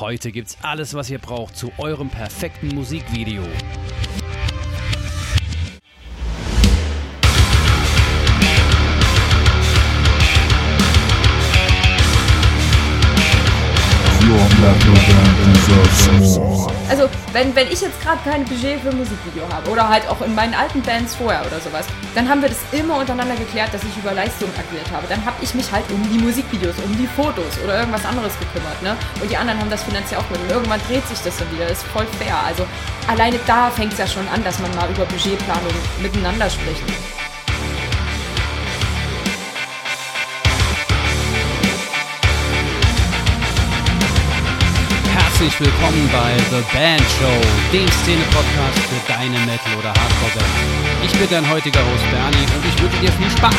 Heute gibt's alles, was ihr braucht zu eurem perfekten Musikvideo. Also, wenn, wenn ich jetzt gerade kein Budget für ein Musikvideo habe oder halt auch in meinen alten Bands vorher oder sowas, dann haben wir das immer untereinander geklärt, dass ich über Leistung agiert habe. Dann habe ich mich halt um die Musikvideos, um die Fotos oder irgendwas anderes gekümmert, ne? Und die anderen haben das finanziell auch mit. Und irgendwann dreht sich das dann wieder. Das ist voll fair. Also, alleine da fängt es ja schon an, dass man mal über Budgetplanung miteinander spricht. Herzlich willkommen bei The Band Show, dem Szene-Podcast für deine Metal- oder Hardcore-Band. Ich bin dein heutiger Host Bernie und ich wünsche dir viel Spaß.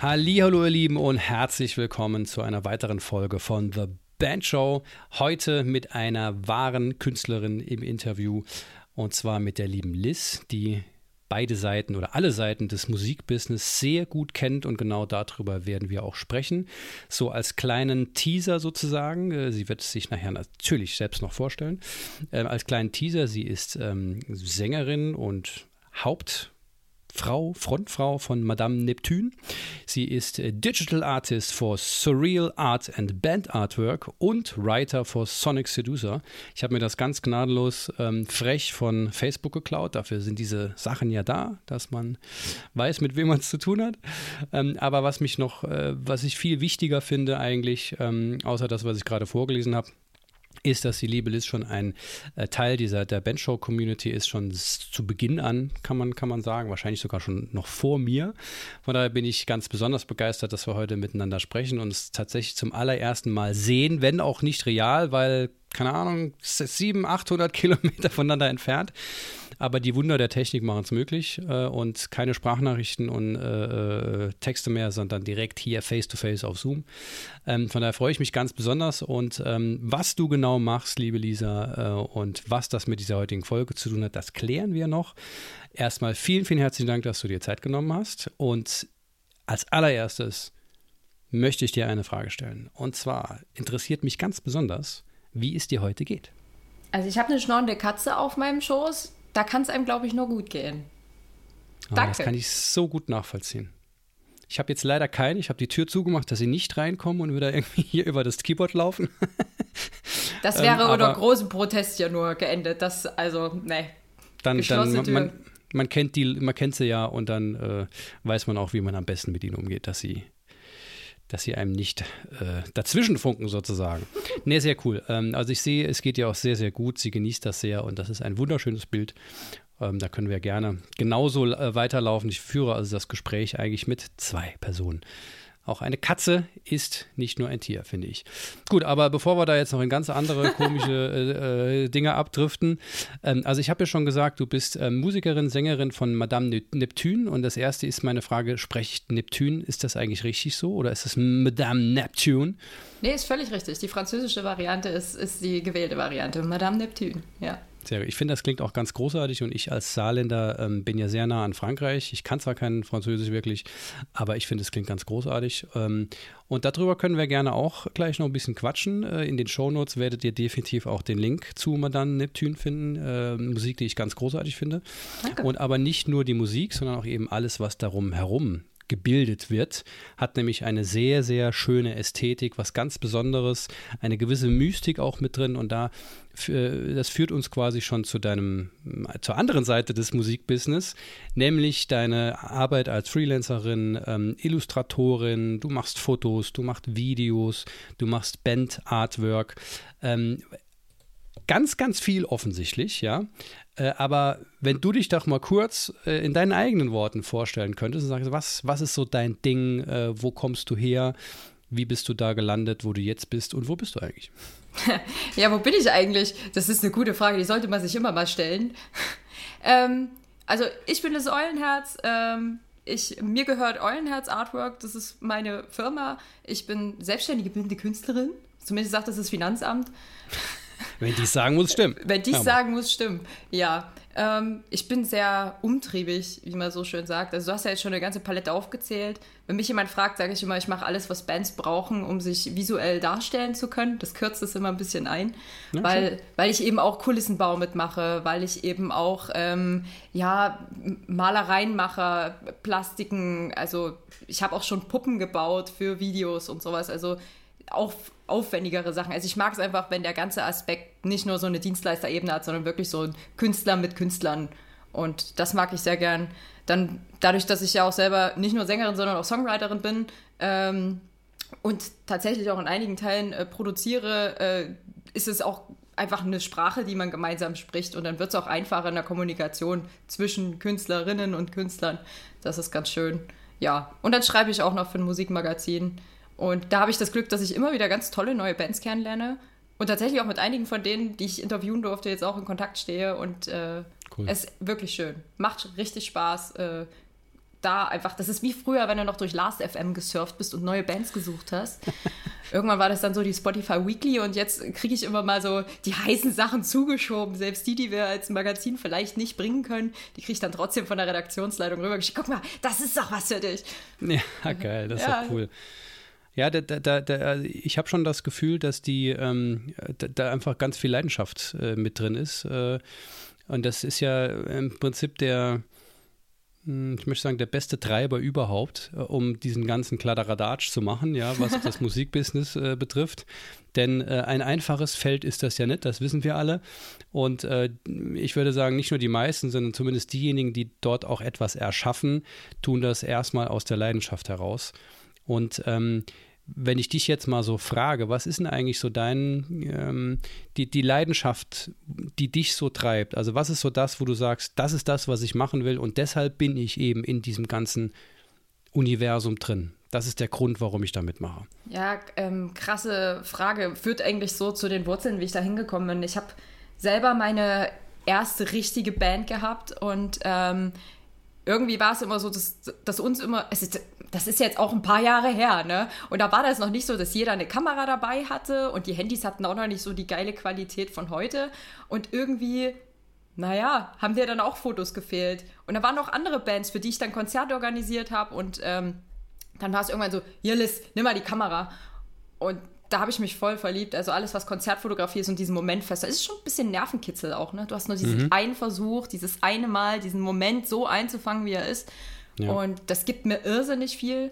Hallo ihr Lieben und herzlich willkommen zu einer weiteren Folge von The Band Show. Heute mit einer wahren Künstlerin im Interview und zwar mit der lieben Liz, die beide Seiten oder alle Seiten des Musikbusiness sehr gut kennt und genau darüber werden wir auch sprechen. So als kleinen Teaser sozusagen. Äh, sie wird sich nachher natürlich selbst noch vorstellen. Ähm, als kleinen Teaser, sie ist ähm, Sängerin und Haupt Frau, Frontfrau von Madame Neptune. Sie ist äh, Digital Artist for Surreal Art and Band Artwork und Writer for Sonic Seducer. Ich habe mir das ganz gnadenlos ähm, frech von Facebook geklaut. Dafür sind diese Sachen ja da, dass man weiß, mit wem man es zu tun hat. Ähm, aber was mich noch, äh, was ich viel wichtiger finde eigentlich, ähm, außer das, was ich gerade vorgelesen habe, ist, dass die liebe Liz schon ein äh, Teil dieser der Benchshow-Community ist, schon zu Beginn an, kann man, kann man sagen, wahrscheinlich sogar schon noch vor mir. Von daher bin ich ganz besonders begeistert, dass wir heute miteinander sprechen und es tatsächlich zum allerersten Mal sehen, wenn auch nicht real, weil, keine Ahnung, 700, 800 Kilometer voneinander entfernt. Aber die Wunder der Technik machen es möglich äh, und keine Sprachnachrichten und äh, äh, Texte mehr, sondern direkt hier face-to-face -face auf Zoom. Ähm, von daher freue ich mich ganz besonders und ähm, was du genau machst, liebe Lisa, äh, und was das mit dieser heutigen Folge zu tun hat, das klären wir noch. Erstmal vielen, vielen herzlichen Dank, dass du dir Zeit genommen hast und als allererstes möchte ich dir eine Frage stellen. Und zwar interessiert mich ganz besonders, wie es dir heute geht. Also ich habe eine schnorrende Katze auf meinem Schoß da kann es einem, glaube ich, nur gut gehen. Oh, Danke. Das kann ich so gut nachvollziehen. Ich habe jetzt leider keine. Ich habe die Tür zugemacht, dass sie nicht reinkommen und wieder irgendwie hier über das Keyboard laufen. das wäre ähm, unter großem Protest ja nur geendet. Das, also, ne. Dann, dann man, man, man, kennt die, man kennt sie ja und dann äh, weiß man auch, wie man am besten mit ihnen umgeht, dass sie dass sie einem nicht äh, dazwischenfunken sozusagen. nee, sehr cool. Ähm, also ich sehe, es geht ihr auch sehr, sehr gut. Sie genießt das sehr und das ist ein wunderschönes Bild. Ähm, da können wir gerne genauso äh, weiterlaufen. Ich führe also das Gespräch eigentlich mit zwei Personen. Auch eine Katze ist nicht nur ein Tier, finde ich. Gut, aber bevor wir da jetzt noch in ganz andere komische äh, äh, Dinge abdriften, ähm, also ich habe ja schon gesagt, du bist äh, Musikerin, Sängerin von Madame ne Neptune und das erste ist meine Frage, spreche ich Neptune, ist das eigentlich richtig so oder ist das Madame Neptune? Nee, ist völlig richtig. Die französische Variante ist, ist die gewählte Variante, Madame Neptune, ja. Sehr, ich finde, das klingt auch ganz großartig und ich als Saarländer ähm, bin ja sehr nah an Frankreich. Ich kann zwar kein Französisch wirklich, aber ich finde, es klingt ganz großartig. Ähm, und darüber können wir gerne auch gleich noch ein bisschen quatschen. Äh, in den Shownotes werdet ihr definitiv auch den Link zu Madame Neptune finden. Äh, Musik, die ich ganz großartig finde. Danke. Und aber nicht nur die Musik, sondern auch eben alles, was darum herum gebildet wird, hat nämlich eine sehr, sehr schöne Ästhetik, was ganz Besonderes, eine gewisse Mystik auch mit drin und da das führt uns quasi schon zu deinem, zur anderen Seite des Musikbusiness, nämlich deine Arbeit als Freelancerin, ähm, Illustratorin, du machst Fotos, du machst Videos, du machst Band-Artwork. Ähm, ganz, ganz viel offensichtlich, ja. Äh, aber wenn du dich doch mal kurz äh, in deinen eigenen Worten vorstellen könntest und sagst, was, was ist so dein Ding, äh, wo kommst du her, wie bist du da gelandet, wo du jetzt bist und wo bist du eigentlich? ja, wo bin ich eigentlich? Das ist eine gute Frage, die sollte man sich immer mal stellen. ähm, also ich bin das Eulenherz. Ähm, ich, mir gehört Eulenherz Artwork, das ist meine Firma. Ich bin selbstständige bildende Künstlerin. Zumindest sagt das das Finanzamt. Wenn die sagen, muss stimmen. Wenn die sagen, muss stimmen. Ja, ähm, ich bin sehr umtriebig, wie man so schön sagt. Also du hast ja jetzt schon eine ganze Palette aufgezählt. Wenn mich jemand fragt, sage ich immer, ich mache alles, was Bands brauchen, um sich visuell darstellen zu können. Das kürzt es immer ein bisschen ein, ja, weil, weil ich eben auch Kulissenbau mitmache, weil ich eben auch ähm, ja, Malereien mache, Plastiken. Also ich habe auch schon Puppen gebaut für Videos und sowas. Also auch aufwendigere Sachen. Also ich mag es einfach, wenn der ganze Aspekt nicht nur so eine Dienstleisterebene hat, sondern wirklich so ein Künstler mit Künstlern. Und das mag ich sehr gern. Dann dadurch, dass ich ja auch selber nicht nur Sängerin, sondern auch Songwriterin bin ähm, und tatsächlich auch in einigen Teilen äh, produziere, äh, ist es auch einfach eine Sprache, die man gemeinsam spricht. Und dann wird es auch einfacher in der Kommunikation zwischen Künstlerinnen und Künstlern. Das ist ganz schön. Ja, und dann schreibe ich auch noch für ein Musikmagazin. Und da habe ich das Glück, dass ich immer wieder ganz tolle neue Bands kennenlerne. Und tatsächlich auch mit einigen von denen, die ich interviewen durfte, jetzt auch in Kontakt stehe. Und äh, cool. es ist wirklich schön. Macht richtig Spaß. Äh, da einfach, das ist wie früher, wenn du noch durch Last FM gesurft bist und neue Bands gesucht hast. Irgendwann war das dann so die Spotify Weekly und jetzt kriege ich immer mal so die heißen Sachen zugeschoben. Selbst die, die wir als Magazin vielleicht nicht bringen können, die kriege ich dann trotzdem von der Redaktionsleitung rübergeschickt. Guck mal, das ist doch was für dich. Ja, geil, das ist ja. doch cool. Ja, da, da, da, ich habe schon das Gefühl, dass die ähm, da, einfach ganz viel Leidenschaft äh, mit drin ist. Äh, und das ist ja im Prinzip der, hm, ich möchte sagen, der beste Treiber überhaupt, äh, um diesen ganzen Kladderadatsch zu machen, ja, was das Musikbusiness äh, betrifft. Denn äh, ein einfaches Feld ist das ja nicht, das wissen wir alle. Und äh, ich würde sagen, nicht nur die meisten, sondern zumindest diejenigen, die dort auch etwas erschaffen, tun das erstmal aus der Leidenschaft heraus. Und ähm, wenn ich dich jetzt mal so frage, was ist denn eigentlich so dein, ähm, die, die Leidenschaft, die dich so treibt? Also was ist so das, wo du sagst, das ist das, was ich machen will und deshalb bin ich eben in diesem ganzen Universum drin? Das ist der Grund, warum ich da mitmache. Ja, ähm, krasse Frage. Führt eigentlich so zu den Wurzeln, wie ich da hingekommen bin. Ich habe selber meine erste richtige Band gehabt und ähm, irgendwie war es immer so, dass, dass uns immer, es ist, das ist jetzt auch ein paar Jahre her, ne? Und da war das noch nicht so, dass jeder eine Kamera dabei hatte und die Handys hatten auch noch nicht so die geile Qualität von heute. Und irgendwie, naja, haben dir dann auch Fotos gefehlt. Und da waren noch andere Bands, für die ich dann Konzerte organisiert habe und ähm, dann war es irgendwann so, hier Liz, nimm mal die Kamera. Und da habe ich mich voll verliebt. Also alles, was Konzertfotografie ist und diesen Moment fest. Das ist schon ein bisschen Nervenkitzel auch, ne? Du hast nur diesen mhm. einen Versuch, dieses eine Mal, diesen Moment so einzufangen, wie er ist. Ja. Und das gibt mir irrsinnig viel.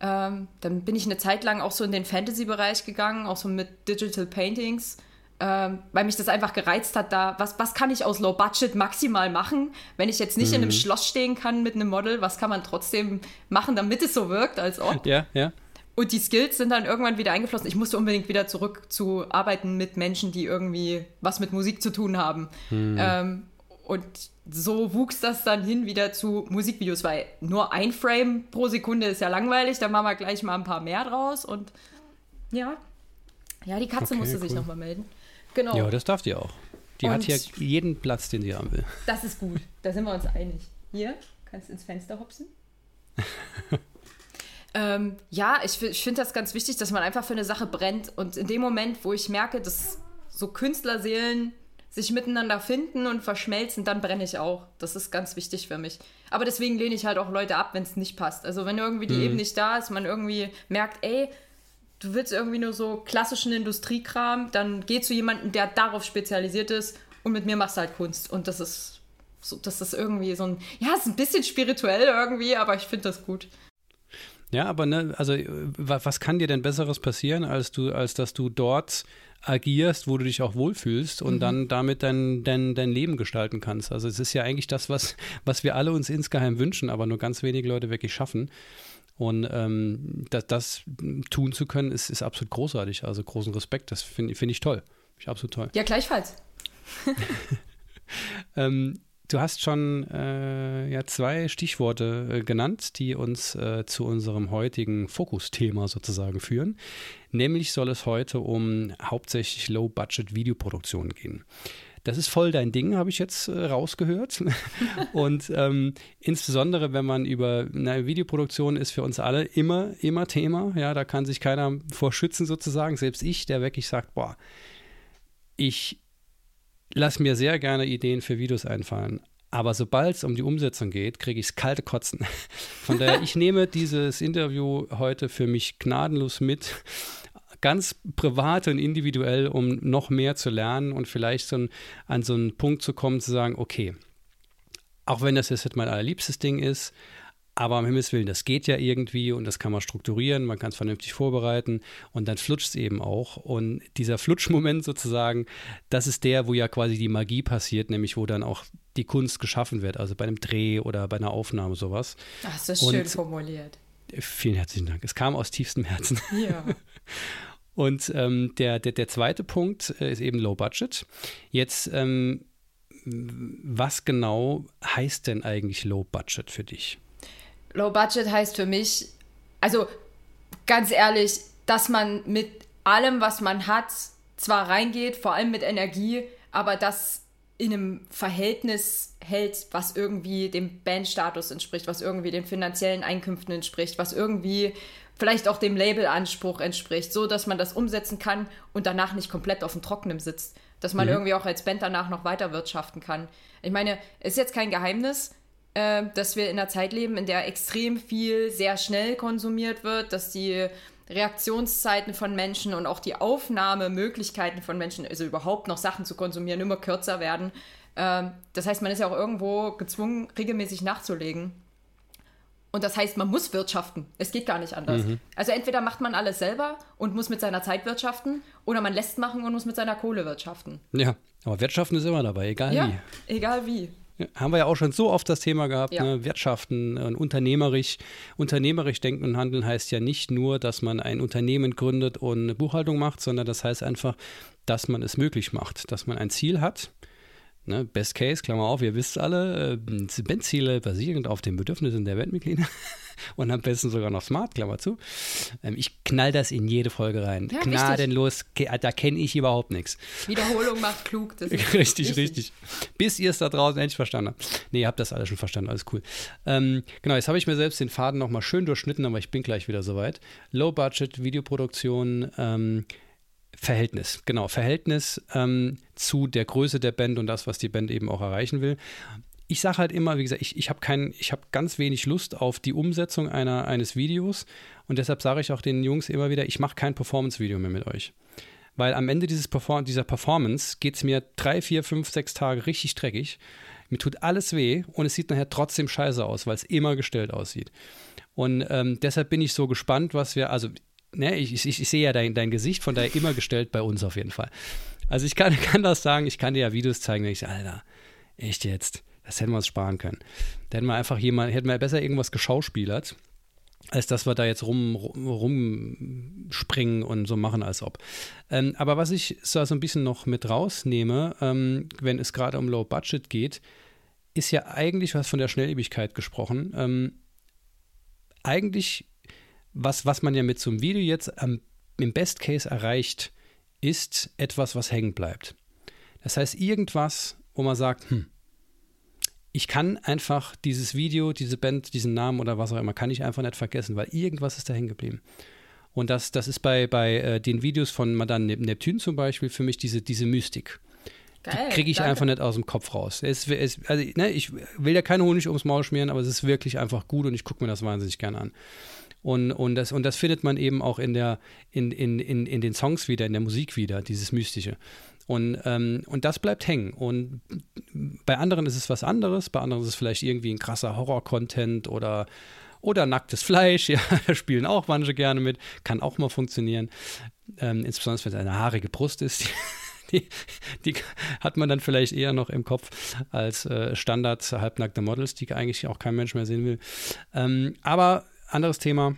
Ähm, dann bin ich eine Zeit lang auch so in den Fantasy-Bereich gegangen, auch so mit Digital Paintings, ähm, weil mich das einfach gereizt hat, da, was, was kann ich aus Low Budget maximal machen, wenn ich jetzt nicht mhm. in einem mhm. Schloss stehen kann mit einem Model, was kann man trotzdem machen, damit es so wirkt, als ob. Ja, ja. Und die Skills sind dann irgendwann wieder eingeflossen. Ich musste unbedingt wieder zurück zu arbeiten mit Menschen, die irgendwie was mit Musik zu tun haben. Hm. Ähm, und so wuchs das dann hin wieder zu Musikvideos, weil nur ein Frame pro Sekunde ist ja langweilig. Da machen wir gleich mal ein paar mehr draus. Und ja, ja, die Katze okay, musste cool. sich nochmal melden. Genau. Ja, das darf die auch. Die und hat hier jeden Platz, den sie haben will. Das ist gut. Da sind wir uns einig. Hier, kannst du ins Fenster hopsen. Ähm, ja, ich, ich finde das ganz wichtig, dass man einfach für eine Sache brennt. Und in dem Moment, wo ich merke, dass so Künstlerseelen sich miteinander finden und verschmelzen, dann brenne ich auch. Das ist ganz wichtig für mich. Aber deswegen lehne ich halt auch Leute ab, wenn es nicht passt. Also wenn irgendwie die mhm. eben nicht da ist, man irgendwie merkt, ey, du willst irgendwie nur so klassischen Industriekram, dann geh zu jemandem, der darauf spezialisiert ist und mit mir machst du halt Kunst. Und das ist so, das ist irgendwie so ein, ja, ist ein bisschen spirituell irgendwie, aber ich finde das gut. Ja, aber ne, also was kann dir denn Besseres passieren, als du, als dass du dort agierst, wo du dich auch wohlfühlst und mhm. dann damit dein, dein, dein Leben gestalten kannst. Also es ist ja eigentlich das, was, was wir alle uns insgeheim wünschen, aber nur ganz wenige Leute wirklich schaffen. Und ähm, das, das tun zu können, ist, ist absolut großartig. Also großen Respekt, das finde find ich toll. Ich absolut toll. Ja, gleichfalls. ähm, Du hast schon äh, ja, zwei Stichworte äh, genannt, die uns äh, zu unserem heutigen Fokusthema sozusagen führen. Nämlich soll es heute um hauptsächlich Low-Budget-Videoproduktionen gehen. Das ist voll dein Ding, habe ich jetzt äh, rausgehört. Und ähm, insbesondere, wenn man über eine Videoproduktion ist für uns alle immer, immer Thema. Ja, da kann sich keiner vor schützen sozusagen. Selbst ich, der wirklich sagt, boah, ich lasse mir sehr gerne Ideen für Videos einfallen. Aber sobald es um die Umsetzung geht, kriege ich es kalte Kotzen. Von daher, ich nehme dieses Interview heute für mich gnadenlos mit ganz privat und individuell, um noch mehr zu lernen und vielleicht so ein, an so einen Punkt zu kommen, zu sagen, okay, auch wenn das jetzt mein allerliebstes Ding ist, aber am Himmels Willen, das geht ja irgendwie und das kann man strukturieren, man kann es vernünftig vorbereiten und dann flutscht es eben auch. Und dieser Flutschmoment sozusagen, das ist der, wo ja quasi die Magie passiert, nämlich wo dann auch die Kunst geschaffen wird, also bei einem Dreh oder bei einer Aufnahme sowas. Ach, das ist schön formuliert. Vielen herzlichen Dank. Es kam aus tiefstem Herzen. Ja. Und ähm, der, der, der zweite Punkt äh, ist eben Low Budget. Jetzt, ähm, was genau heißt denn eigentlich Low Budget für dich? Low Budget heißt für mich, also ganz ehrlich, dass man mit allem, was man hat, zwar reingeht, vor allem mit Energie, aber das in einem Verhältnis hält, was irgendwie dem Bandstatus entspricht, was irgendwie den finanziellen Einkünften entspricht, was irgendwie vielleicht auch dem Labelanspruch entspricht, so dass man das umsetzen kann und danach nicht komplett auf dem Trockenen sitzt. Dass man mhm. irgendwie auch als Band danach noch weiter wirtschaften kann. Ich meine, es ist jetzt kein Geheimnis, äh, dass wir in einer Zeit leben, in der extrem viel sehr schnell konsumiert wird, dass die Reaktionszeiten von Menschen und auch die Aufnahmemöglichkeiten von Menschen, also überhaupt noch Sachen zu konsumieren, immer kürzer werden. Äh, das heißt, man ist ja auch irgendwo gezwungen, regelmäßig nachzulegen. Und das heißt, man muss wirtschaften. Es geht gar nicht anders. Mhm. Also entweder macht man alles selber und muss mit seiner Zeit wirtschaften oder man lässt machen und muss mit seiner Kohle wirtschaften. Ja, aber wirtschaften ist immer dabei, egal ja, wie. Egal wie. Haben wir ja auch schon so oft das Thema gehabt, ja. ne? Wirtschaften und unternehmerisch. Unternehmerisch denken und handeln heißt ja nicht nur, dass man ein Unternehmen gründet und eine Buchhaltung macht, sondern das heißt einfach, dass man es möglich macht, dass man ein Ziel hat, Ne, Best Case, Klammer auf, ihr wisst alle, äh, Bandziele basierend auf den Bedürfnissen der Bandmitglieder und am besten sogar noch smart, Klammer zu. Ähm, ich knall das in jede Folge rein. Ja, Gnadenlos, da kenne ich überhaupt nichts. Wiederholung macht klug. richtig, richtig, richtig. Bis ihr es da draußen endlich verstanden habt. Nee, ihr habt das alles schon verstanden, alles cool. Ähm, genau, jetzt habe ich mir selbst den Faden nochmal schön durchschnitten, aber ich bin gleich wieder soweit. Low-Budget, Videoproduktion, ähm, Verhältnis, genau, Verhältnis ähm, zu der Größe der Band und das, was die Band eben auch erreichen will. Ich sage halt immer, wie gesagt, ich, ich habe habe ganz wenig Lust auf die Umsetzung einer, eines Videos und deshalb sage ich auch den Jungs immer wieder, ich mache kein Performance-Video mehr mit euch. Weil am Ende dieses Perform dieser Performance geht es mir drei, vier, fünf, sechs Tage richtig dreckig. Mir tut alles weh und es sieht nachher trotzdem scheiße aus, weil es immer gestellt aussieht. Und ähm, deshalb bin ich so gespannt, was wir, also ne, ich, ich, ich sehe ja dein, dein Gesicht, von daher immer gestellt bei uns auf jeden Fall. Also ich kann, kann das sagen, ich kann dir ja Videos zeigen, wenn ich sage, Alter, echt jetzt, das hätten wir uns sparen können. Da hätten wir einfach jemand, hätten wir besser irgendwas geschauspielert, als dass wir da jetzt rum, rumspringen und so machen, als ob. Ähm, aber was ich so, so ein bisschen noch mit rausnehme, ähm, wenn es gerade um Low Budget geht, ist ja eigentlich, was von der Schnelllebigkeit gesprochen, ähm, eigentlich was, was man ja mit so einem Video jetzt am, im Best Case erreicht, ist etwas, was hängen bleibt. Das heißt, irgendwas, wo man sagt, hm, ich kann einfach dieses Video, diese Band, diesen Namen oder was auch immer, kann ich einfach nicht vergessen, weil irgendwas ist da hängen geblieben. Und das, das ist bei, bei äh, den Videos von Madame Neptune zum Beispiel für mich diese, diese Mystik. Geil, die kriege ich danke. einfach nicht aus dem Kopf raus. Es, es, also, ne, ich will ja keinen Honig ums Maul schmieren, aber es ist wirklich einfach gut und ich gucke mir das wahnsinnig gerne an. Und, und, das, und das findet man eben auch in, der, in, in, in, in den Songs wieder, in der Musik wieder, dieses Mystische. Und, ähm, und das bleibt hängen. Und bei anderen ist es was anderes, bei anderen ist es vielleicht irgendwie ein krasser Horror-Content oder, oder nacktes Fleisch, ja, da spielen auch manche gerne mit, kann auch mal funktionieren. Ähm, insbesondere wenn es eine haarige Brust ist. Die, die, hat man dann vielleicht eher noch im Kopf als äh, Standard halbnackte Models, die eigentlich auch kein Mensch mehr sehen will. Ähm, aber anderes Thema.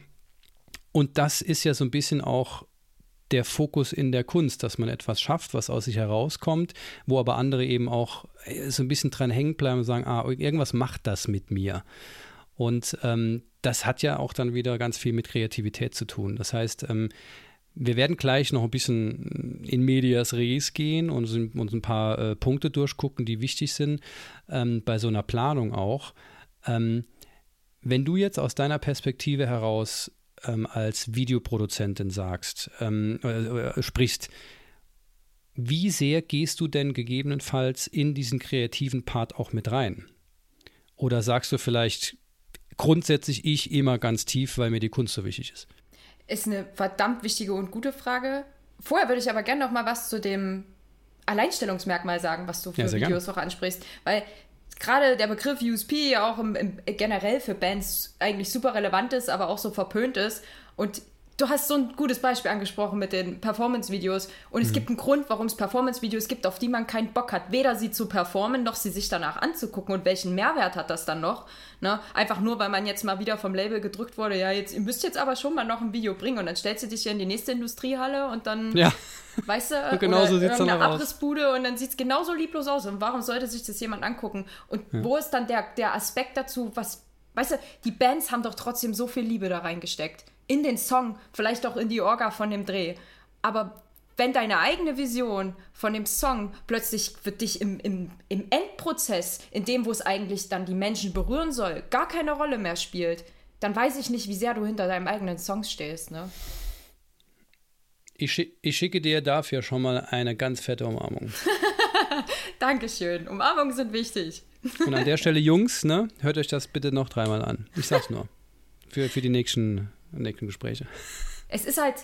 Und das ist ja so ein bisschen auch der Fokus in der Kunst, dass man etwas schafft, was aus sich herauskommt, wo aber andere eben auch äh, so ein bisschen dran hängen bleiben und sagen, ah, irgendwas macht das mit mir. Und ähm, das hat ja auch dann wieder ganz viel mit Kreativität zu tun. Das heißt, ähm, wir werden gleich noch ein bisschen in Medias Res gehen und uns ein paar äh, Punkte durchgucken, die wichtig sind, ähm, bei so einer Planung auch. Ähm, wenn du jetzt aus deiner Perspektive heraus ähm, als Videoproduzentin sagst, ähm, äh, äh, sprichst, wie sehr gehst du denn gegebenenfalls in diesen kreativen Part auch mit rein? Oder sagst du vielleicht grundsätzlich ich immer ganz tief, weil mir die Kunst so wichtig ist? Ist eine verdammt wichtige und gute Frage. Vorher würde ich aber gerne noch mal was zu dem Alleinstellungsmerkmal sagen, was du für ja, Videos gern. auch ansprichst. Weil gerade der Begriff USP auch im, im, generell für Bands eigentlich super relevant ist, aber auch so verpönt ist. Und du hast so ein gutes Beispiel angesprochen mit den Performance-Videos. Und es mhm. gibt einen Grund, warum es Performance-Videos gibt, auf die man keinen Bock hat, weder sie zu performen, noch sie sich danach anzugucken. Und welchen Mehrwert hat das dann noch? Ne? Einfach nur, weil man jetzt mal wieder vom Label gedrückt wurde, ja, jetzt, ihr müsst jetzt aber schon mal noch ein Video bringen. Und dann stellst du dich ja in die nächste Industriehalle und dann, ja. weißt du, und genauso oder irgendeine Abrissbude und dann sieht es genauso lieblos aus. Und warum sollte sich das jemand angucken? Und ja. wo ist dann der, der Aspekt dazu, was, weißt du, die Bands haben doch trotzdem so viel Liebe da reingesteckt in den Song, vielleicht auch in die Orga von dem Dreh. Aber wenn deine eigene Vision von dem Song plötzlich für dich im, im, im Endprozess, in dem, wo es eigentlich dann die Menschen berühren soll, gar keine Rolle mehr spielt, dann weiß ich nicht, wie sehr du hinter deinem eigenen Song stehst. Ne? Ich, schick, ich schicke dir dafür schon mal eine ganz fette Umarmung. Dankeschön. Umarmungen sind wichtig. Und an der Stelle, Jungs, ne, hört euch das bitte noch dreimal an. Ich sag's nur. Für, für die nächsten nächsten Gespräche. Es ist halt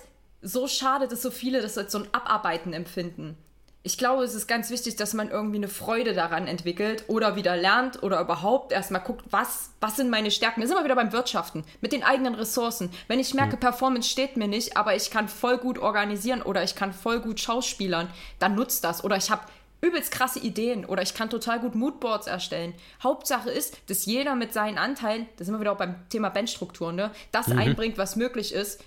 so schade, dass so viele das als so ein Abarbeiten empfinden. Ich glaube, es ist ganz wichtig, dass man irgendwie eine Freude daran entwickelt oder wieder lernt oder überhaupt erstmal guckt, was, was sind meine Stärken. Wir sind immer wieder beim Wirtschaften mit den eigenen Ressourcen. Wenn ich merke, mhm. Performance steht mir nicht, aber ich kann voll gut organisieren oder ich kann voll gut schauspielern, dann nutzt das. Oder ich habe übelst krasse Ideen oder ich kann total gut Moodboards erstellen. Hauptsache ist, dass jeder mit seinen Anteilen, da sind wir wieder auch beim Thema Bandstruktur, ne, das mhm. einbringt, was möglich ist,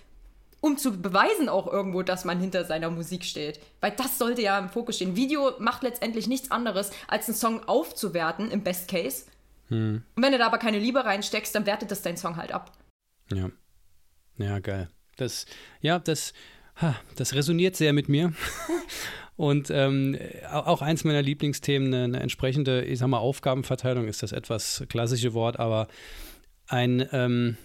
um zu beweisen auch irgendwo, dass man hinter seiner Musik steht. Weil das sollte ja im Fokus stehen. Video macht letztendlich nichts anderes, als einen Song aufzuwerten, im Best Case. Mhm. Und wenn du da aber keine Liebe reinsteckst, dann wertet das dein Song halt ab. Ja. Ja, geil. Das, ja, das, das resoniert sehr mit mir. Und ähm, auch eins meiner Lieblingsthemen, eine, eine, entsprechende, ich sag mal, Aufgabenverteilung ist das etwas klassische Wort, aber ein ähm,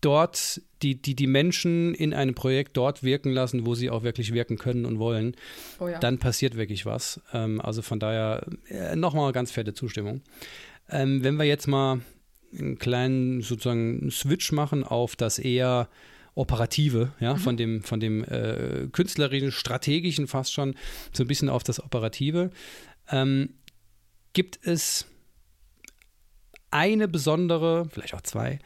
dort die, die, die Menschen in einem Projekt dort wirken lassen, wo sie auch wirklich wirken können und wollen, oh ja. dann passiert wirklich was. Ähm, also von daher äh, nochmal ganz fette Zustimmung. Ähm, wenn wir jetzt mal einen kleinen sozusagen Switch machen auf das eher Operative, ja, mhm. von dem, von dem äh, künstlerischen, strategischen fast schon so ein bisschen auf das Operative. Ähm, gibt es eine besondere, vielleicht auch zwei,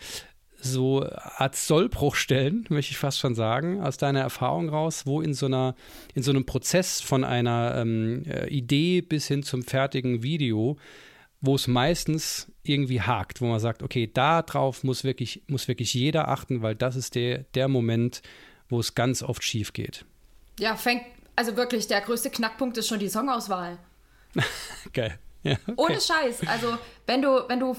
so Art Sollbruchstellen, möchte ich fast schon sagen, aus deiner Erfahrung raus, wo in so einer, in so einem Prozess von einer ähm, äh, Idee bis hin zum fertigen Video wo es meistens irgendwie hakt, wo man sagt, okay, darauf muss wirklich, muss wirklich jeder achten, weil das ist der, der Moment, wo es ganz oft schief geht. Ja, fängt, also wirklich, der größte Knackpunkt ist schon die Songauswahl. Geil. Ja, okay. Ohne Scheiß. Also, wenn du, wenn du,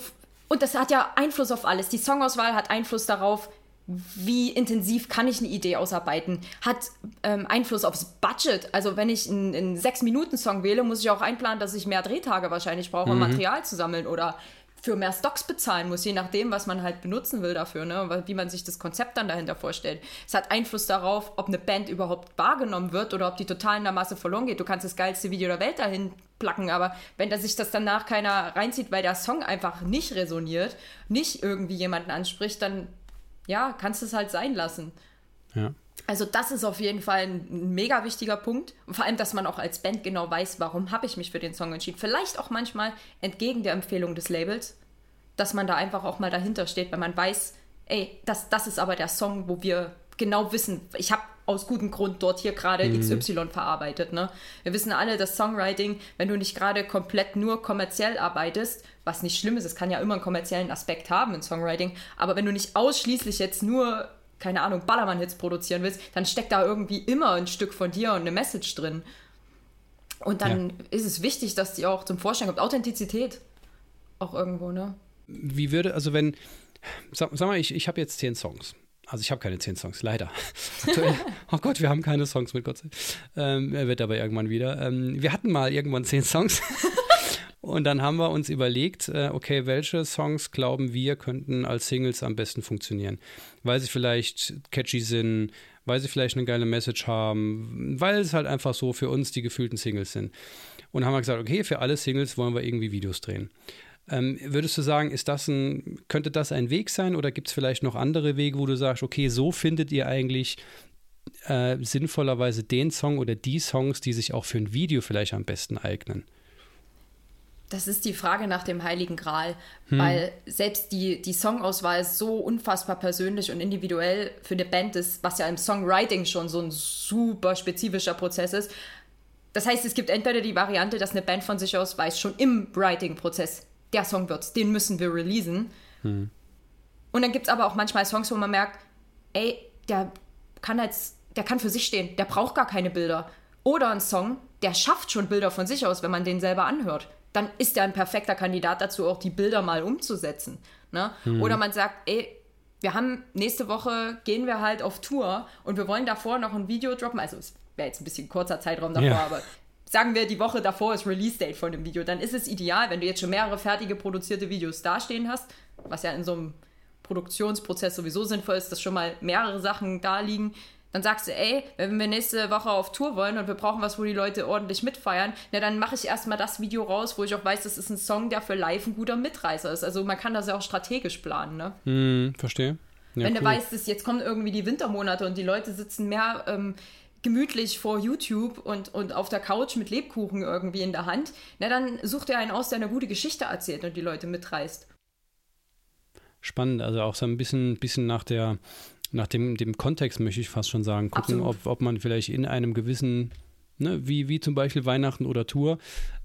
und das hat ja Einfluss auf alles. Die Songauswahl hat Einfluss darauf, wie intensiv kann ich eine Idee ausarbeiten, hat ähm, Einfluss aufs Budget. Also wenn ich einen, Sechs-Minuten-Song wähle, muss ich auch einplanen, dass ich mehr Drehtage wahrscheinlich brauche, um mhm. Material zu sammeln oder für mehr Stocks bezahlen muss, je nachdem, was man halt benutzen will dafür, ne? wie man sich das Konzept dann dahinter vorstellt. Es hat Einfluss darauf, ob eine Band überhaupt wahrgenommen wird oder ob die total in der Masse verloren geht. Du kannst das geilste Video der Welt dahin placken, aber wenn da sich das danach keiner reinzieht, weil der Song einfach nicht resoniert, nicht irgendwie jemanden anspricht, dann ja, kannst du es halt sein lassen. Ja. Also das ist auf jeden Fall ein mega wichtiger Punkt. Und vor allem, dass man auch als Band genau weiß, warum habe ich mich für den Song entschieden. Vielleicht auch manchmal entgegen der Empfehlung des Labels, dass man da einfach auch mal dahinter steht, weil man weiß, ey, das, das ist aber der Song, wo wir genau wissen, ich habe aus gutem Grund dort hier gerade mhm. XY verarbeitet. Ne? Wir wissen alle, dass Songwriting, wenn du nicht gerade komplett nur kommerziell arbeitest, was nicht schlimm ist, es kann ja immer einen kommerziellen Aspekt haben in Songwriting, aber wenn du nicht ausschließlich jetzt nur, keine Ahnung, Ballermann-Hits produzieren willst, dann steckt da irgendwie immer ein Stück von dir und eine Message drin. Und dann ja. ist es wichtig, dass die auch zum Vorschein kommt. Authentizität auch irgendwo, ne? Wie würde, also wenn, sag, sag mal, ich, ich habe jetzt zehn Songs also ich habe keine zehn Songs, leider. oh Gott, wir haben keine Songs mit Gott. Ähm, er wird aber irgendwann wieder. Ähm, wir hatten mal irgendwann zehn Songs. Und dann haben wir uns überlegt, äh, okay, welche Songs glauben wir könnten als Singles am besten funktionieren? Weil sie vielleicht catchy sind, weil sie vielleicht eine geile Message haben, weil es halt einfach so für uns die gefühlten Singles sind. Und haben wir gesagt, okay, für alle Singles wollen wir irgendwie Videos drehen. Ähm, würdest du sagen, ist das ein, könnte das ein Weg sein oder gibt es vielleicht noch andere Wege, wo du sagst, okay, so findet ihr eigentlich äh, sinnvollerweise den Song oder die Songs, die sich auch für ein Video vielleicht am besten eignen? Das ist die Frage nach dem Heiligen Gral, hm. weil selbst die, die Songauswahl so unfassbar persönlich und individuell für eine Band ist, was ja im Songwriting schon so ein super spezifischer Prozess ist. Das heißt, es gibt entweder die Variante, dass eine Band von sich aus weiß, schon im Writing-Prozess, der Song wird's, den müssen wir releasen. Hm. Und dann gibt es aber auch manchmal Songs, wo man merkt, ey, der kann als, der kann für sich stehen, der braucht gar keine Bilder. Oder ein Song, der schafft schon Bilder von sich aus, wenn man den selber anhört. Dann ist er ein perfekter Kandidat dazu, auch die Bilder mal umzusetzen. Ne? Hm. Oder man sagt, ey, wir haben nächste Woche gehen wir halt auf Tour und wir wollen davor noch ein Video droppen. Also es wäre jetzt ein bisschen kurzer Zeitraum davor, ja. aber sagen wir, die Woche davor ist Release-Date von dem Video, dann ist es ideal, wenn du jetzt schon mehrere fertige produzierte Videos dastehen hast, was ja in so einem Produktionsprozess sowieso sinnvoll ist, dass schon mal mehrere Sachen da liegen, dann sagst du, ey, wenn wir nächste Woche auf Tour wollen und wir brauchen was, wo die Leute ordentlich mitfeiern, na dann mache ich erstmal das Video raus, wo ich auch weiß, das ist ein Song, der für live ein guter Mitreißer ist. Also man kann das ja auch strategisch planen, ne? Hm, verstehe. Ja, wenn cool. du weißt, dass jetzt kommen irgendwie die Wintermonate und die Leute sitzen mehr ähm, gemütlich vor YouTube und, und auf der Couch mit Lebkuchen irgendwie in der Hand, na dann sucht er einen aus, der eine gute Geschichte erzählt und die Leute mitreißt. Spannend, also auch so ein bisschen, bisschen nach der, nach dem, dem Kontext möchte ich fast schon sagen, gucken, ob, ob man vielleicht in einem gewissen Ne, wie, wie zum Beispiel Weihnachten oder Tour,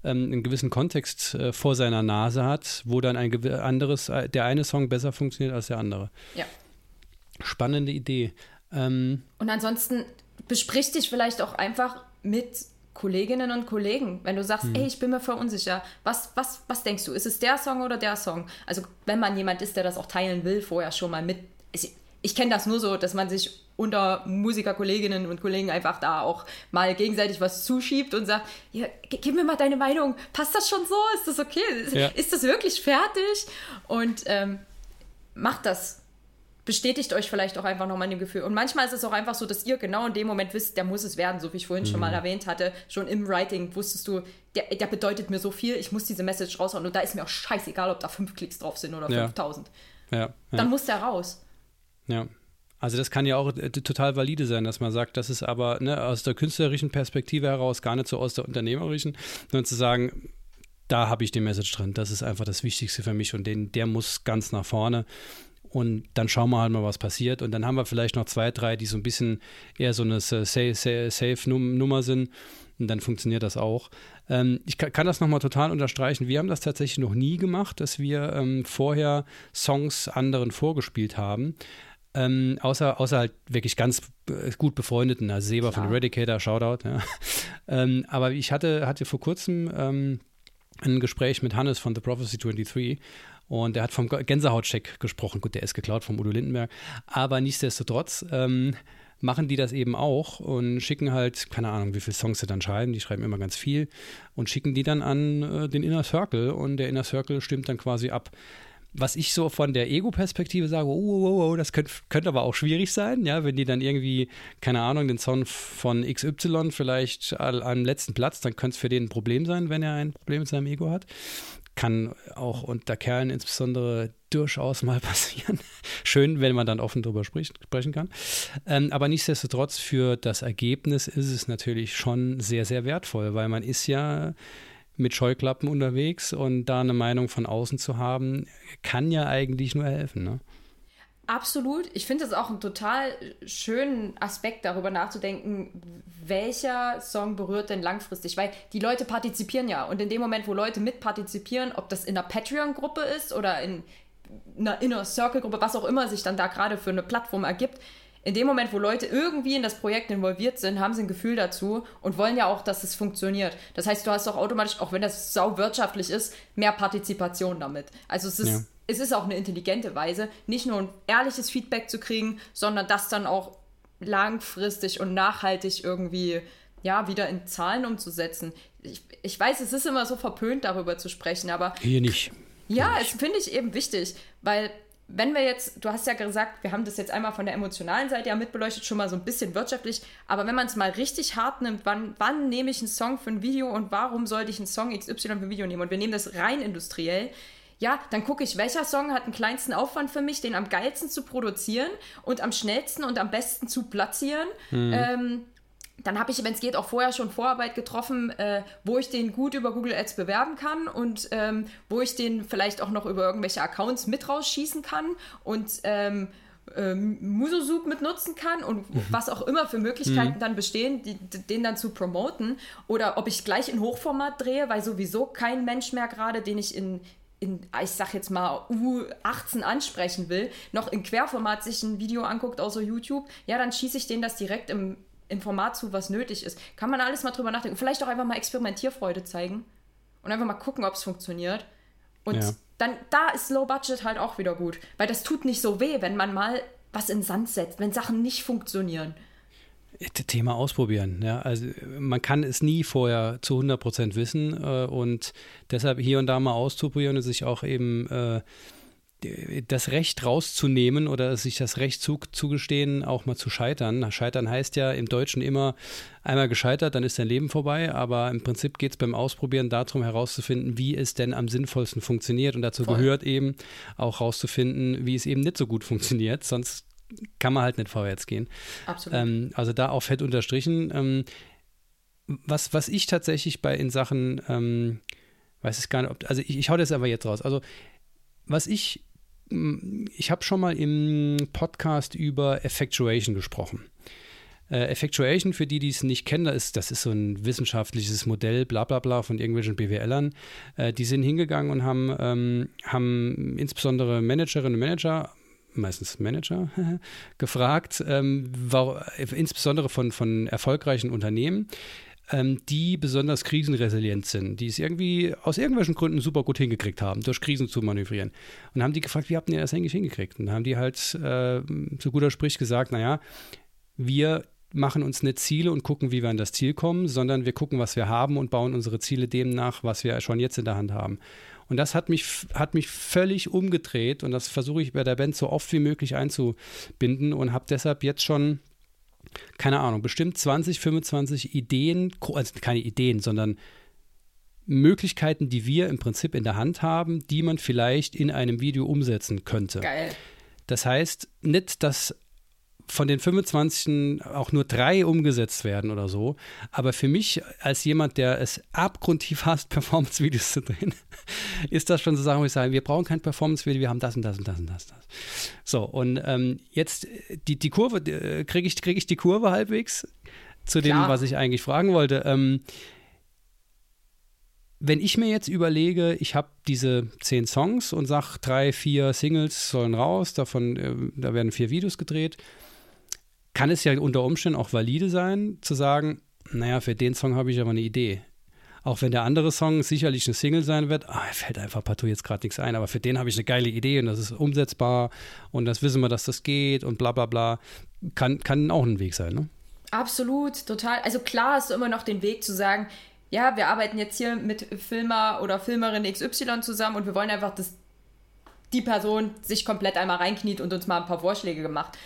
ähm, einen gewissen Kontext äh, vor seiner Nase hat, wo dann ein anderes, äh, der eine Song besser funktioniert als der andere. Ja. Spannende Idee. Ähm, und ansonsten besprich dich vielleicht auch einfach mit Kolleginnen und Kollegen, wenn du sagst, hm. ey, ich bin mir voll unsicher, was, was, was denkst du, ist es der Song oder der Song? Also wenn man jemand ist, der das auch teilen will, vorher schon mal mit. Ich, ich kenne das nur so, dass man sich unter Musikerkolleginnen und Kollegen einfach da auch mal gegenseitig was zuschiebt und sagt, ja, gib mir mal deine Meinung, passt das schon so? Ist das okay? Ja. Ist das wirklich fertig? Und ähm, macht das bestätigt euch vielleicht auch einfach nochmal in dem Gefühl. Und manchmal ist es auch einfach so, dass ihr genau in dem Moment wisst, der muss es werden, so wie ich vorhin mhm. schon mal erwähnt hatte. Schon im Writing wusstest du, der, der bedeutet mir so viel, ich muss diese Message raushauen. Und da ist mir auch scheißegal, ob da fünf Klicks drauf sind oder ja. 5000. Ja, ja. Dann muss der raus. Ja. Also das kann ja auch äh, total valide sein, dass man sagt, das ist aber ne, aus der künstlerischen Perspektive heraus, gar nicht so aus der unternehmerischen, sondern zu sagen, da habe ich die Message drin. Das ist einfach das Wichtigste für mich und den, der muss ganz nach vorne und dann schauen wir halt mal, was passiert. Und dann haben wir vielleicht noch zwei, drei, die so ein bisschen eher so eine Safe-Nummer sind. Und dann funktioniert das auch. Ähm, ich kann, das nochmal total unterstreichen. Wir haben das tatsächlich noch nie gemacht, dass wir ähm, vorher Songs anderen vorgespielt haben. Ähm, außer, außer halt wirklich ganz äh, gut befreundeten, also Seba Klar. von Eradicator, Shoutout. Ja. ähm, aber ich hatte, hatte vor kurzem ähm, ein Gespräch mit Hannes von The Prophecy 23 und er hat vom Gänsehautcheck gesprochen. Gut, der ist geklaut vom Udo Lindenberg. Aber nichtsdestotrotz ähm, machen die das eben auch und schicken halt, keine Ahnung, wie viele Songs sie dann schreiben. Die schreiben immer ganz viel und schicken die dann an äh, den Inner Circle und der Inner Circle stimmt dann quasi ab was ich so von der Ego-Perspektive sage, oh, oh, oh, das könnte könnt aber auch schwierig sein, ja, wenn die dann irgendwie, keine Ahnung, den Song von XY vielleicht am letzten Platz, dann könnte es für den ein Problem sein, wenn er ein Problem mit seinem Ego hat kann auch unter Kerlen insbesondere durchaus mal passieren. Schön, wenn man dann offen darüber spricht, sprechen kann. Ähm, aber nichtsdestotrotz für das Ergebnis ist es natürlich schon sehr, sehr wertvoll, weil man ist ja mit Scheuklappen unterwegs und da eine Meinung von außen zu haben, kann ja eigentlich nur helfen. Ne? Absolut. Ich finde es auch einen total schönen Aspekt, darüber nachzudenken, welcher Song berührt denn langfristig, weil die Leute partizipieren ja. Und in dem Moment, wo Leute mitpartizipieren, ob das in einer Patreon-Gruppe ist oder in einer Inner Circle-Gruppe, was auch immer sich dann da gerade für eine Plattform ergibt, in dem Moment, wo Leute irgendwie in das Projekt involviert sind, haben sie ein Gefühl dazu und wollen ja auch, dass es funktioniert. Das heißt, du hast auch automatisch, auch wenn das sau wirtschaftlich ist, mehr Partizipation damit. Also es ist, ja. es ist auch eine intelligente Weise, nicht nur ein ehrliches Feedback zu kriegen, sondern das dann auch langfristig und nachhaltig irgendwie ja, wieder in Zahlen umzusetzen. Ich, ich weiß, es ist immer so verpönt, darüber zu sprechen, aber. Hier nicht. Ja, es finde ich eben wichtig, weil wenn wir jetzt, du hast ja gesagt, wir haben das jetzt einmal von der emotionalen Seite ja mitbeleuchtet, schon mal so ein bisschen wirtschaftlich, aber wenn man es mal richtig hart nimmt, wann, wann nehme ich einen Song für ein Video und warum sollte ich einen Song XY für ein Video nehmen? Und wir nehmen das rein industriell. Ja, dann gucke ich, welcher Song hat den kleinsten Aufwand für mich, den am geilsten zu produzieren und am schnellsten und am besten zu platzieren. Mhm. Ähm, dann habe ich, wenn es geht, auch vorher schon Vorarbeit getroffen, äh, wo ich den gut über Google Ads bewerben kann und ähm, wo ich den vielleicht auch noch über irgendwelche Accounts mit rausschießen kann und ähm, ähm, Musosup mit nutzen kann und mhm. was auch immer für Möglichkeiten mhm. dann bestehen, die, den dann zu promoten. Oder ob ich gleich in Hochformat drehe, weil sowieso kein Mensch mehr gerade, den ich in, in, ich sag jetzt mal, U18 ansprechen will, noch in Querformat sich ein Video anguckt, außer YouTube, ja, dann schieße ich den das direkt im, im Format zu, was nötig ist. Kann man alles mal drüber nachdenken. Vielleicht auch einfach mal Experimentierfreude zeigen und einfach mal gucken, ob es funktioniert. Und ja. dann, da ist Low Budget halt auch wieder gut, weil das tut nicht so weh, wenn man mal was in den Sand setzt, wenn Sachen nicht funktionieren. Thema ausprobieren. Ja, also man kann es nie vorher zu 100 Prozent wissen äh, und deshalb hier und da mal auszuprobieren und sich auch eben äh, das Recht rauszunehmen oder sich das Recht zu, zugestehen, auch mal zu scheitern. Scheitern heißt ja im Deutschen immer einmal gescheitert, dann ist dein Leben vorbei, aber im Prinzip geht es beim Ausprobieren darum herauszufinden, wie es denn am sinnvollsten funktioniert und dazu Voll. gehört eben auch herauszufinden, wie es eben nicht so gut funktioniert, sonst kann man halt nicht vorwärts gehen. Absolut. Ähm, also da auch fett unterstrichen. Ähm, was, was ich tatsächlich bei in Sachen, ähm, weiß ich gar nicht, ob, also ich, ich hau das aber jetzt raus. Also was ich ich habe schon mal im Podcast über Effectuation gesprochen. Äh, Effectuation, für die, die es nicht kennen, das ist, das ist so ein wissenschaftliches Modell, bla bla bla, von irgendwelchen BWLern. Äh, die sind hingegangen und haben, ähm, haben insbesondere Managerinnen und Manager meistens Manager, gefragt, ähm, war, insbesondere von, von erfolgreichen Unternehmen, ähm, die besonders krisenresilient sind, die es irgendwie aus irgendwelchen Gründen super gut hingekriegt haben, durch Krisen zu manövrieren. Und haben die gefragt, wie habt ihr das eigentlich hingekriegt? Und haben die halt äh, zu guter Sprich gesagt, naja, wir machen uns nicht Ziele und gucken, wie wir an das Ziel kommen, sondern wir gucken, was wir haben und bauen unsere Ziele dem nach, was wir schon jetzt in der Hand haben. Und das hat mich, hat mich völlig umgedreht und das versuche ich bei der Band so oft wie möglich einzubinden und habe deshalb jetzt schon keine Ahnung, bestimmt 20, 25 Ideen, also keine Ideen, sondern Möglichkeiten, die wir im Prinzip in der Hand haben, die man vielleicht in einem Video umsetzen könnte. Geil. Das heißt nicht, dass von den 25 auch nur drei umgesetzt werden oder so. Aber für mich als jemand, der es abgrundtief hasst, Performance-Videos zu drehen, ist das schon so Sachen, wo ich sage, wir brauchen kein Performance-Video, wir haben das und das und das und das. das. So, und ähm, jetzt die, die Kurve, äh, kriege ich, krieg ich die Kurve halbwegs zu dem, Klar. was ich eigentlich fragen wollte. Ähm, wenn ich mir jetzt überlege, ich habe diese zehn Songs und sage, drei, vier Singles sollen raus, davon, äh, da werden vier Videos gedreht, kann es ja unter Umständen auch valide sein, zu sagen, naja, für den Song habe ich aber eine Idee. Auch wenn der andere Song sicherlich eine Single sein wird, ah, fällt einfach partout jetzt gerade nichts ein, aber für den habe ich eine geile Idee und das ist umsetzbar und das wissen wir, dass das geht und bla bla bla. Kann, kann auch ein Weg sein, ne? Absolut, total. Also klar du immer noch den Weg zu sagen, ja, wir arbeiten jetzt hier mit Filmer oder Filmerin XY zusammen und wir wollen einfach, dass die Person sich komplett einmal reinkniet und uns mal ein paar Vorschläge gemacht.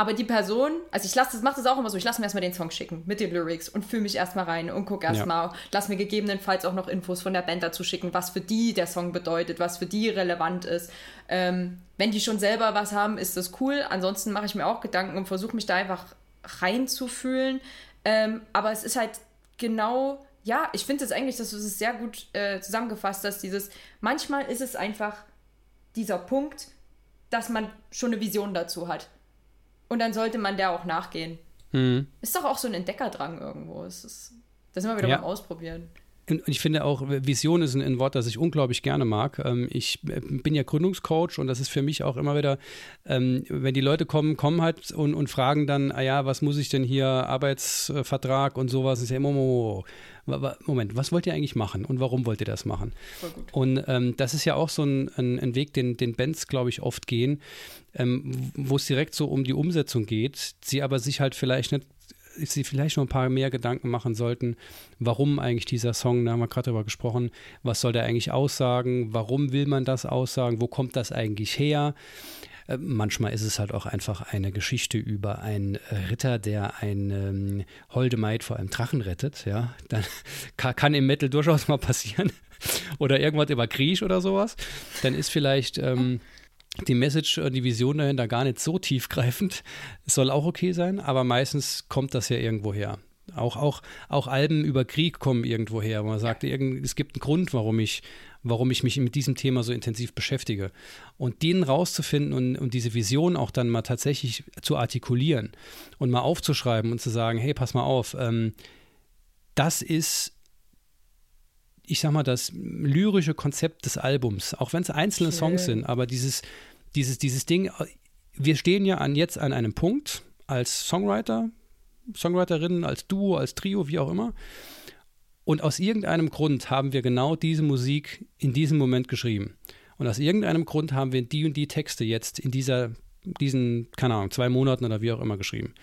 Aber die Person, also ich lasse das, mache das auch immer so, ich lasse mir erstmal den Song schicken mit den Lyrics und fühle mich erstmal rein und gucke erstmal, ja. lass mir gegebenenfalls auch noch Infos von der Band dazu schicken, was für die der Song bedeutet, was für die relevant ist. Ähm, wenn die schon selber was haben, ist das cool. Ansonsten mache ich mir auch Gedanken und versuche mich da einfach reinzufühlen. Ähm, aber es ist halt genau, ja, ich finde es eigentlich, dass du es sehr gut äh, zusammengefasst hast, dieses, manchmal ist es einfach dieser Punkt, dass man schon eine Vision dazu hat und dann sollte man der auch nachgehen. Mhm. Ist doch auch so ein Entdeckerdrang irgendwo. Es ist, da sind wir wieder ja. beim Ausprobieren. Und ich finde auch, Vision ist ein, Wort, das ich unglaublich gerne mag. Ähm, ich äh, bin ja Gründungscoach und das ist für mich auch immer wieder, ähm, wenn die Leute kommen, kommen halt und, und fragen dann, ah ja, was muss ich denn hier, Arbeitsvertrag und sowas, ist ja immer, Moment, was wollt ihr eigentlich machen und warum wollt ihr das machen? Und ähm, das ist ja auch so ein, ein, ein Weg, den, den Bands, glaube ich, oft gehen, ähm, wo es direkt so um die Umsetzung geht, sie aber sich halt vielleicht nicht sie vielleicht noch ein paar mehr Gedanken machen sollten, warum eigentlich dieser Song, da haben wir gerade darüber gesprochen, was soll der eigentlich aussagen, warum will man das aussagen, wo kommt das eigentlich her? Äh, manchmal ist es halt auch einfach eine Geschichte über einen Ritter, der ein ähm, Holdemaid vor einem Drachen rettet. Ja, dann kann, kann im Metal durchaus mal passieren. oder irgendwas über Krieg oder sowas. Dann ist vielleicht ähm, die Message, die Vision dahinter gar nicht so tiefgreifend. Es soll auch okay sein, aber meistens kommt das ja irgendwo her. Auch, auch, auch Alben über Krieg kommen irgendwo her. Man sagt, es gibt einen Grund, warum ich, warum ich mich mit diesem Thema so intensiv beschäftige. Und den rauszufinden und, und diese Vision auch dann mal tatsächlich zu artikulieren und mal aufzuschreiben und zu sagen, hey, pass mal auf, ähm, das ist ich sag mal, das lyrische Konzept des Albums, auch wenn es einzelne Schön. Songs sind, aber dieses, dieses, dieses Ding, wir stehen ja an jetzt an einem Punkt als Songwriter, Songwriterinnen, als Duo, als Trio, wie auch immer. Und aus irgendeinem Grund haben wir genau diese Musik in diesem Moment geschrieben. Und aus irgendeinem Grund haben wir die und die Texte jetzt in dieser, diesen, keine Ahnung, zwei Monaten oder wie auch immer geschrieben.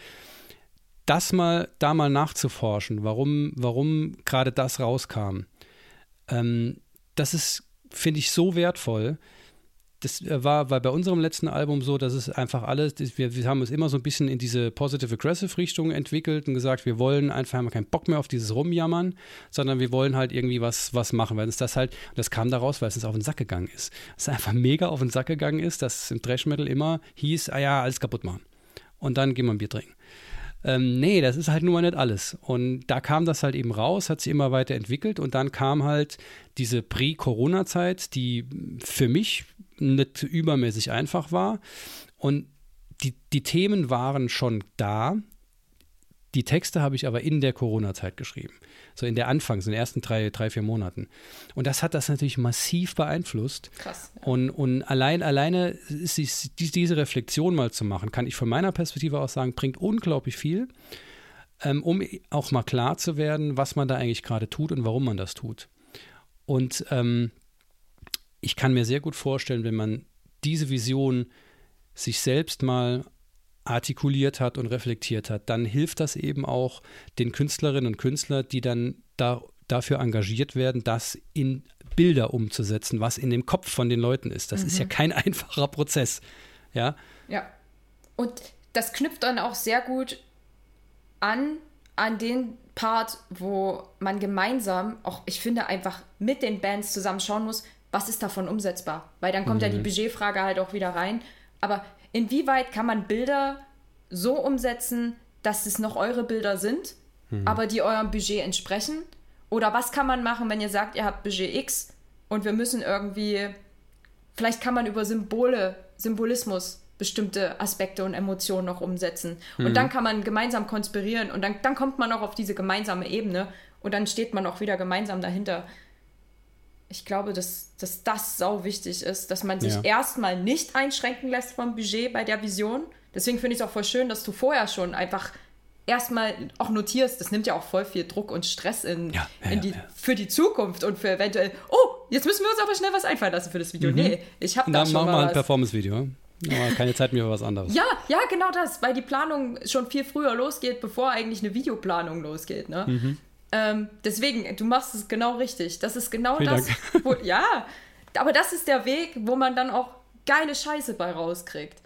Das mal, da mal nachzuforschen, warum, warum gerade das rauskam ähm, das ist, finde ich, so wertvoll. Das äh, war, war bei unserem letzten Album so, dass es einfach alles, wir, wir haben es immer so ein bisschen in diese Positive Aggressive Richtung entwickelt und gesagt, wir wollen einfach, haben keinen Bock mehr auf dieses Rumjammern, sondern wir wollen halt irgendwie was, was machen, weil es das halt, das kam daraus, weil es uns auf den Sack gegangen ist. Es einfach mega auf den Sack gegangen ist, dass im Thrash Metal immer hieß, ah ja, alles kaputt machen. Und dann gehen wir ein Bier trinken. Ähm, nee, das ist halt nun mal nicht alles. Und da kam das halt eben raus, hat sich immer weiter entwickelt und dann kam halt diese Prä-Corona-Zeit, die für mich nicht übermäßig einfach war. Und die, die Themen waren schon da, die Texte habe ich aber in der Corona-Zeit geschrieben. So in der Anfangs, in den ersten drei, drei, vier Monaten. Und das hat das natürlich massiv beeinflusst. Krass. Ja. Und, und allein, alleine ist die, diese Reflexion mal zu machen, kann ich von meiner Perspektive aus sagen, bringt unglaublich viel, ähm, um auch mal klar zu werden, was man da eigentlich gerade tut und warum man das tut. Und ähm, ich kann mir sehr gut vorstellen, wenn man diese Vision sich selbst mal artikuliert hat und reflektiert hat, dann hilft das eben auch den Künstlerinnen und Künstlern, die dann da, dafür engagiert werden, das in Bilder umzusetzen, was in dem Kopf von den Leuten ist. Das mhm. ist ja mhm. kein einfacher Prozess. Ja. Ja. Und das knüpft dann auch sehr gut an an den Part, wo man gemeinsam, auch ich finde, einfach mit den Bands zusammen schauen muss, was ist davon umsetzbar? Weil dann kommt mhm. ja die mhm. Budgetfrage halt auch wieder rein. Aber inwieweit kann man Bilder so umsetzen, dass es noch eure Bilder sind, mhm. aber die eurem Budget entsprechen? Oder was kann man machen, wenn ihr sagt, ihr habt Budget X und wir müssen irgendwie, vielleicht kann man über Symbole, Symbolismus bestimmte Aspekte und Emotionen noch umsetzen. Mhm. Und dann kann man gemeinsam konspirieren und dann, dann kommt man auch auf diese gemeinsame Ebene und dann steht man auch wieder gemeinsam dahinter ich glaube, dass, dass das sau wichtig ist, dass man sich ja. erstmal nicht einschränken lässt vom Budget bei der Vision. Deswegen finde ich es auch voll schön, dass du vorher schon einfach erstmal auch notierst. Das nimmt ja auch voll viel Druck und Stress in, ja, ja, in die, für die Zukunft und für eventuell, oh, jetzt müssen wir uns aber schnell was einfallen lassen für das Video. Mhm. Nee, ich habe da schon machen mal wir ein Performance-Video. keine Zeit mehr für was anderes. Ja, ja, genau das, weil die Planung schon viel früher losgeht, bevor eigentlich eine Videoplanung losgeht. Ne? Mhm. Ähm, deswegen, du machst es genau richtig. Das ist genau Vielen das. Wo, ja, aber das ist der Weg, wo man dann auch geile Scheiße bei rauskriegt.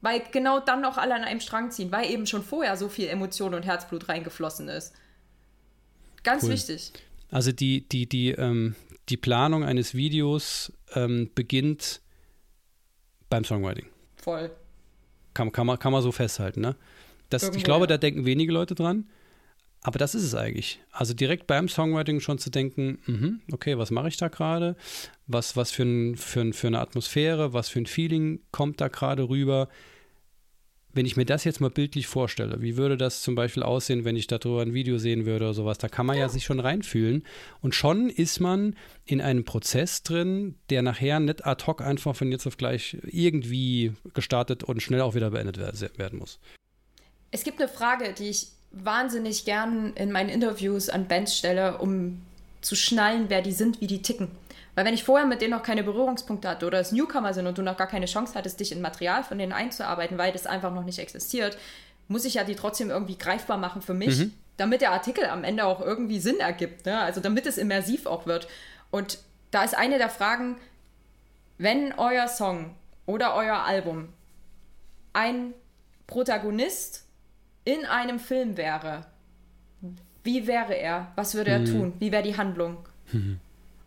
Weil genau dann noch alle an einem Strang ziehen, weil eben schon vorher so viel Emotion und Herzblut reingeflossen ist. Ganz cool. wichtig. Also die, die, die, ähm, die Planung eines Videos ähm, beginnt beim Songwriting. Voll. Kann, kann, man, kann man so festhalten, ne? Das, ich glaube, ja. da denken wenige Leute dran. Aber das ist es eigentlich. Also direkt beim Songwriting schon zu denken, mh, okay, was mache ich da gerade? Was, was für, ein, für, ein, für eine Atmosphäre, was für ein Feeling kommt da gerade rüber? Wenn ich mir das jetzt mal bildlich vorstelle, wie würde das zum Beispiel aussehen, wenn ich darüber ein Video sehen würde oder sowas? Da kann man ja, ja sich schon reinfühlen. Und schon ist man in einem Prozess drin, der nachher nicht ad hoc einfach von jetzt auf gleich irgendwie gestartet und schnell auch wieder beendet werden muss. Es gibt eine Frage, die ich wahnsinnig gern in meinen Interviews an Bands stelle, um zu schnallen, wer die sind, wie die ticken. Weil wenn ich vorher mit denen noch keine Berührungspunkte hatte oder es Newcomer sind und du noch gar keine Chance hattest, dich in Material von denen einzuarbeiten, weil das einfach noch nicht existiert, muss ich ja die trotzdem irgendwie greifbar machen für mich, mhm. damit der Artikel am Ende auch irgendwie Sinn ergibt. Ne? Also damit es immersiv auch wird. Und da ist eine der Fragen, wenn euer Song oder euer Album ein Protagonist in einem Film wäre, wie wäre er? Was würde er mhm. tun? Wie wäre die Handlung? Mhm.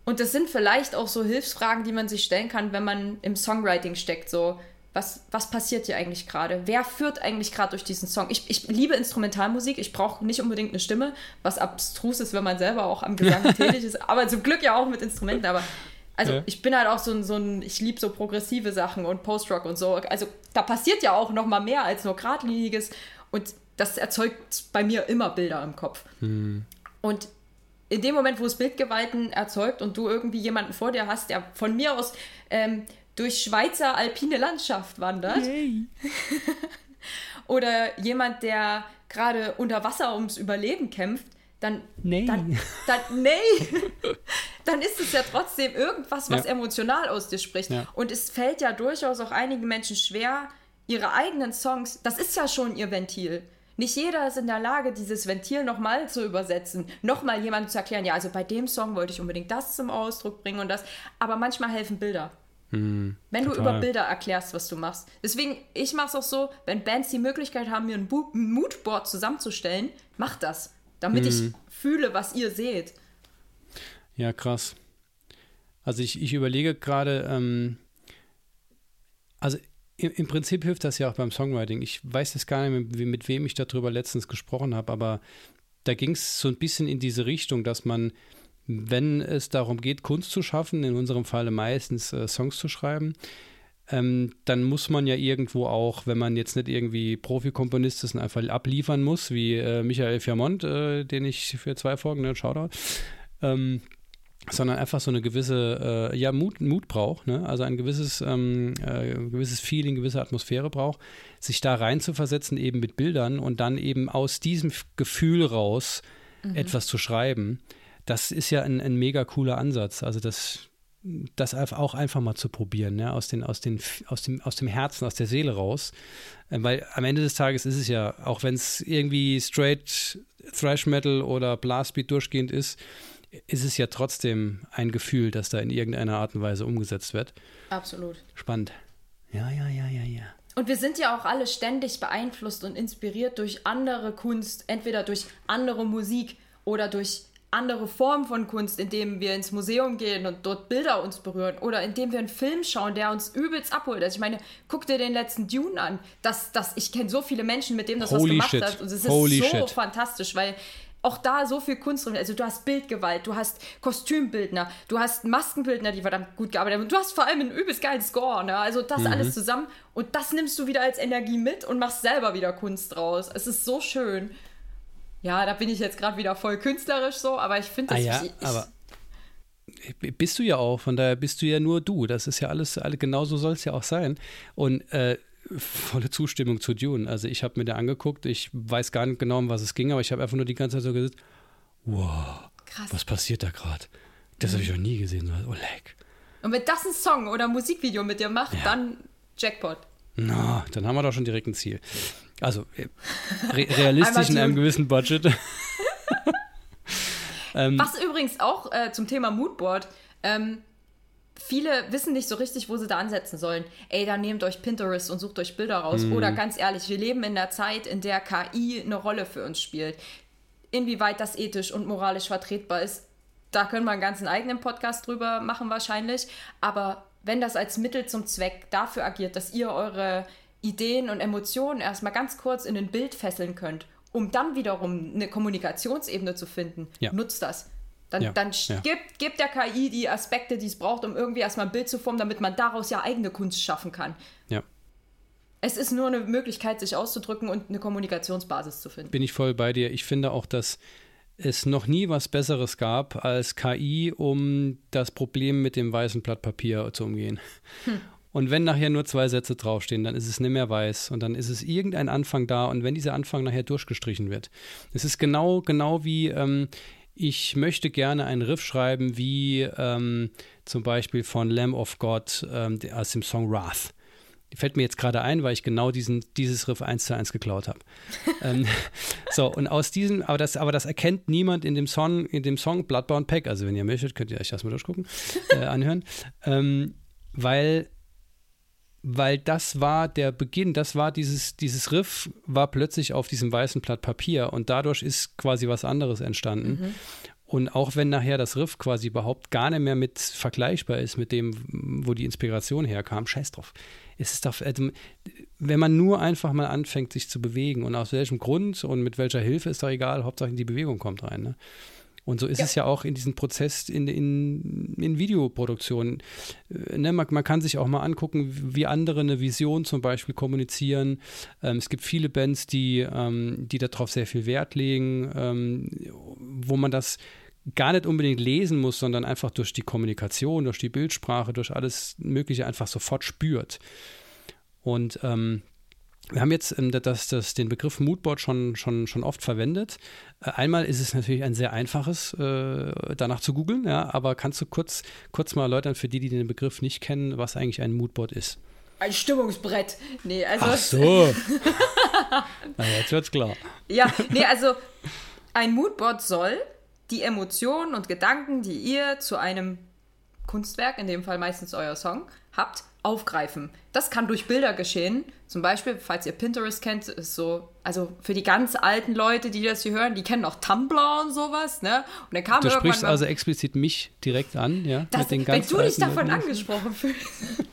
Und das sind vielleicht auch so Hilfsfragen, die man sich stellen kann, wenn man im Songwriting steckt. So, was, was passiert hier eigentlich gerade? Wer führt eigentlich gerade durch diesen Song? Ich, ich liebe Instrumentalmusik, ich brauche nicht unbedingt eine Stimme, was abstrus ist, wenn man selber auch am Gesang tätig ist, aber zum Glück ja auch mit Instrumenten. Aber also ja. ich bin halt auch so ein, so ein ich liebe so progressive Sachen und Post-Rock und so. Also da passiert ja auch noch mal mehr als nur geradliniges und das erzeugt bei mir immer Bilder im Kopf. Mhm. Und in dem Moment, wo es Bildgewalten erzeugt und du irgendwie jemanden vor dir hast, der von mir aus ähm, durch Schweizer alpine Landschaft wandert. Oder jemand, der gerade unter Wasser ums Überleben kämpft, dann, nee. dann, dann, nee. dann ist es ja trotzdem irgendwas, was ja. emotional aus dir spricht. Ja. Und es fällt ja durchaus auch einigen Menschen schwer, ihre eigenen Songs, das ist ja schon ihr Ventil. Nicht jeder ist in der Lage, dieses Ventil nochmal zu übersetzen, nochmal jemandem zu erklären, ja, also bei dem Song wollte ich unbedingt das zum Ausdruck bringen und das. Aber manchmal helfen Bilder. Mm, wenn total. du über Bilder erklärst, was du machst. Deswegen, ich mache es auch so, wenn Bands die Möglichkeit haben, mir ein, Moodboard zusammenzustellen, macht das, damit mm. ich hm. fühle, was ihr seht. Ja, krass. Also ich, ich überlege gerade, ähm, also im, im, Prinzip hilft das ja auch beim Songwriting. Ich weiß jetzt gar nicht mehr, mit wem ich darüber letztens gesprochen habe, aber da ging es so ein bisschen in diese Richtung, dass man wenn es darum geht, Kunst zu schaffen, in unserem Falle meistens äh, Songs zu schreiben, ähm, dann muss man ja irgendwo auch, wenn man jetzt nicht irgendwie Profi-Komponist ist und einfach abliefern muss, wie äh, Michael Fiamont, äh, den ich für zwei Folgen, ne, Shoutout, ähm, sondern einfach so eine gewisse, äh, ja, Mut, Mut braucht, ne? also ein gewisses, ähm, äh, gewisses Feeling, gewisse Atmosphäre braucht, sich da rein zu versetzen, eben mit Bildern und dann eben aus diesem Gefühl raus mhm. etwas zu schreiben das ist ja ein, ein mega cooler Ansatz. Also das, das auch einfach mal zu probieren, ja, aus, den, aus, den, aus, dem, aus dem Herzen, aus der Seele raus. Ähm, weil am Ende des Tages ist es ja, auch wenn es irgendwie straight Thrash Metal oder Blastbeat durchgehend ist, ist es ja trotzdem ein Gefühl, das da in irgendeiner Art und Weise umgesetzt wird. Absolut. Spannend. Ja, ja, ja, ja, ja. Und wir sind ja auch alle ständig beeinflusst und inspiriert durch andere Kunst, entweder durch andere Musik oder durch andere Form von Kunst, indem wir ins Museum gehen und dort Bilder uns berühren oder indem wir einen Film schauen, der uns übelst abholt. Also ich meine, guck dir den letzten Dune an. Das, das, ich kenne so viele Menschen, mit denen das Holy was gemacht shit. hat und es ist Holy so shit. fantastisch, weil auch da so viel Kunst drin. Also du hast Bildgewalt, du hast Kostümbildner, du hast Maskenbildner, die verdammt gut gearbeitet haben. Und du hast vor allem einen übelst geilen Score. Ne? Also das mhm. alles zusammen. Und das nimmst du wieder als Energie mit und machst selber wieder Kunst draus. Es ist so schön. Ja, da bin ich jetzt gerade wieder voll künstlerisch so, aber ich finde das. Ah, ja, ich, aber bist du ja auch, von daher bist du ja nur du. Das ist ja alles, alle, genauso soll es ja auch sein. Und äh, volle Zustimmung zu Dune. Also ich habe mir da angeguckt, ich weiß gar nicht genau, um was es ging, aber ich habe einfach nur die ganze Zeit so gesagt, wow, Krass. was passiert da gerade? Das habe ich noch nie gesehen. Oh, leck. Und wenn das ein Song oder ein Musikvideo mit dir macht, ja. dann Jackpot. Na, no, dann haben wir doch schon direkt ein Ziel. Also äh, re realistisch in einem gewissen Budget. ähm, Was übrigens auch äh, zum Thema Moodboard, ähm, viele wissen nicht so richtig, wo sie da ansetzen sollen. Ey, dann nehmt euch Pinterest und sucht euch Bilder raus. Mhm. Oder ganz ehrlich, wir leben in der Zeit, in der KI eine Rolle für uns spielt. Inwieweit das ethisch und moralisch vertretbar ist, da können wir einen ganzen eigenen Podcast drüber machen wahrscheinlich. Aber wenn das als Mittel zum Zweck dafür agiert, dass ihr eure Ideen und Emotionen erstmal ganz kurz in ein Bild fesseln könnt, um dann wiederum eine Kommunikationsebene zu finden, ja. nutzt das. Dann, ja, dann ja. Gibt, gibt der KI die Aspekte, die es braucht, um irgendwie erstmal ein Bild zu formen, damit man daraus ja eigene Kunst schaffen kann. Ja. Es ist nur eine Möglichkeit, sich auszudrücken und eine Kommunikationsbasis zu finden. Bin ich voll bei dir. Ich finde auch, dass es noch nie was Besseres gab als KI, um das Problem mit dem weißen Blatt Papier zu umgehen. Hm. Und wenn nachher nur zwei Sätze draufstehen, dann ist es nicht mehr weiß und dann ist es irgendein Anfang da und wenn dieser Anfang nachher durchgestrichen wird. Es ist genau, genau wie, ähm, ich möchte gerne einen Riff schreiben, wie ähm, zum Beispiel von Lamb of God ähm, aus dem Song Wrath. Fällt mir jetzt gerade ein, weil ich genau diesen, dieses Riff eins zu eins geklaut habe. ähm, so, und aus diesem, aber das, aber das erkennt niemand in dem Song, in dem Song Bloodbound Pack. Also wenn ihr möchtet, könnt ihr euch das mal durchgucken, äh, anhören. Ähm, weil weil das war der Beginn, das war dieses, dieses Riff war plötzlich auf diesem weißen Blatt Papier und dadurch ist quasi was anderes entstanden. Mhm. Und auch wenn nachher das Riff quasi überhaupt gar nicht mehr mit vergleichbar ist mit dem, wo die Inspiration herkam, scheiß drauf. Es ist doch, also, wenn man nur einfach mal anfängt, sich zu bewegen und aus welchem Grund und mit welcher Hilfe ist doch egal, Hauptsache die Bewegung kommt rein. Ne? Und so ist ja. es ja auch in diesem Prozess in, in, in Videoproduktion. Äh, ne, man, man, kann sich auch mal angucken, wie andere eine Vision zum Beispiel kommunizieren. Ähm, es gibt viele Bands, die, ähm, die darauf sehr viel Wert legen, ähm, wo man das gar nicht unbedingt lesen muss, sondern einfach durch die Kommunikation, durch die Bildsprache, durch alles Mögliche einfach sofort spürt. Und ähm, wir haben jetzt ähm, das, das, den Begriff Moodboard schon, schon, schon oft verwendet. Äh, einmal ist es natürlich ein sehr einfaches, äh, danach zu googeln, ja, aber kannst du kurz, kurz mal erläutern für die, die den Begriff nicht kennen, was eigentlich ein Moodboard ist? Ein Stimmungsbrett. Nee, also. Ach so. Na, jetzt wird's klar. Ja, nee, also ein Moodboard soll die Emotionen und Gedanken, die ihr zu einem Kunstwerk, in dem Fall meistens euer Song, habt, aufgreifen. Das kann durch Bilder geschehen. Zum Beispiel, falls ihr Pinterest kennt, ist so, also für die ganz alten Leute, die das hier hören, die kennen auch Tumblr und sowas, ne? Und dann kam du sprichst also explizit mich direkt an, ja? Das, mit den ganz wenn du dich davon Leuten. angesprochen fühlst.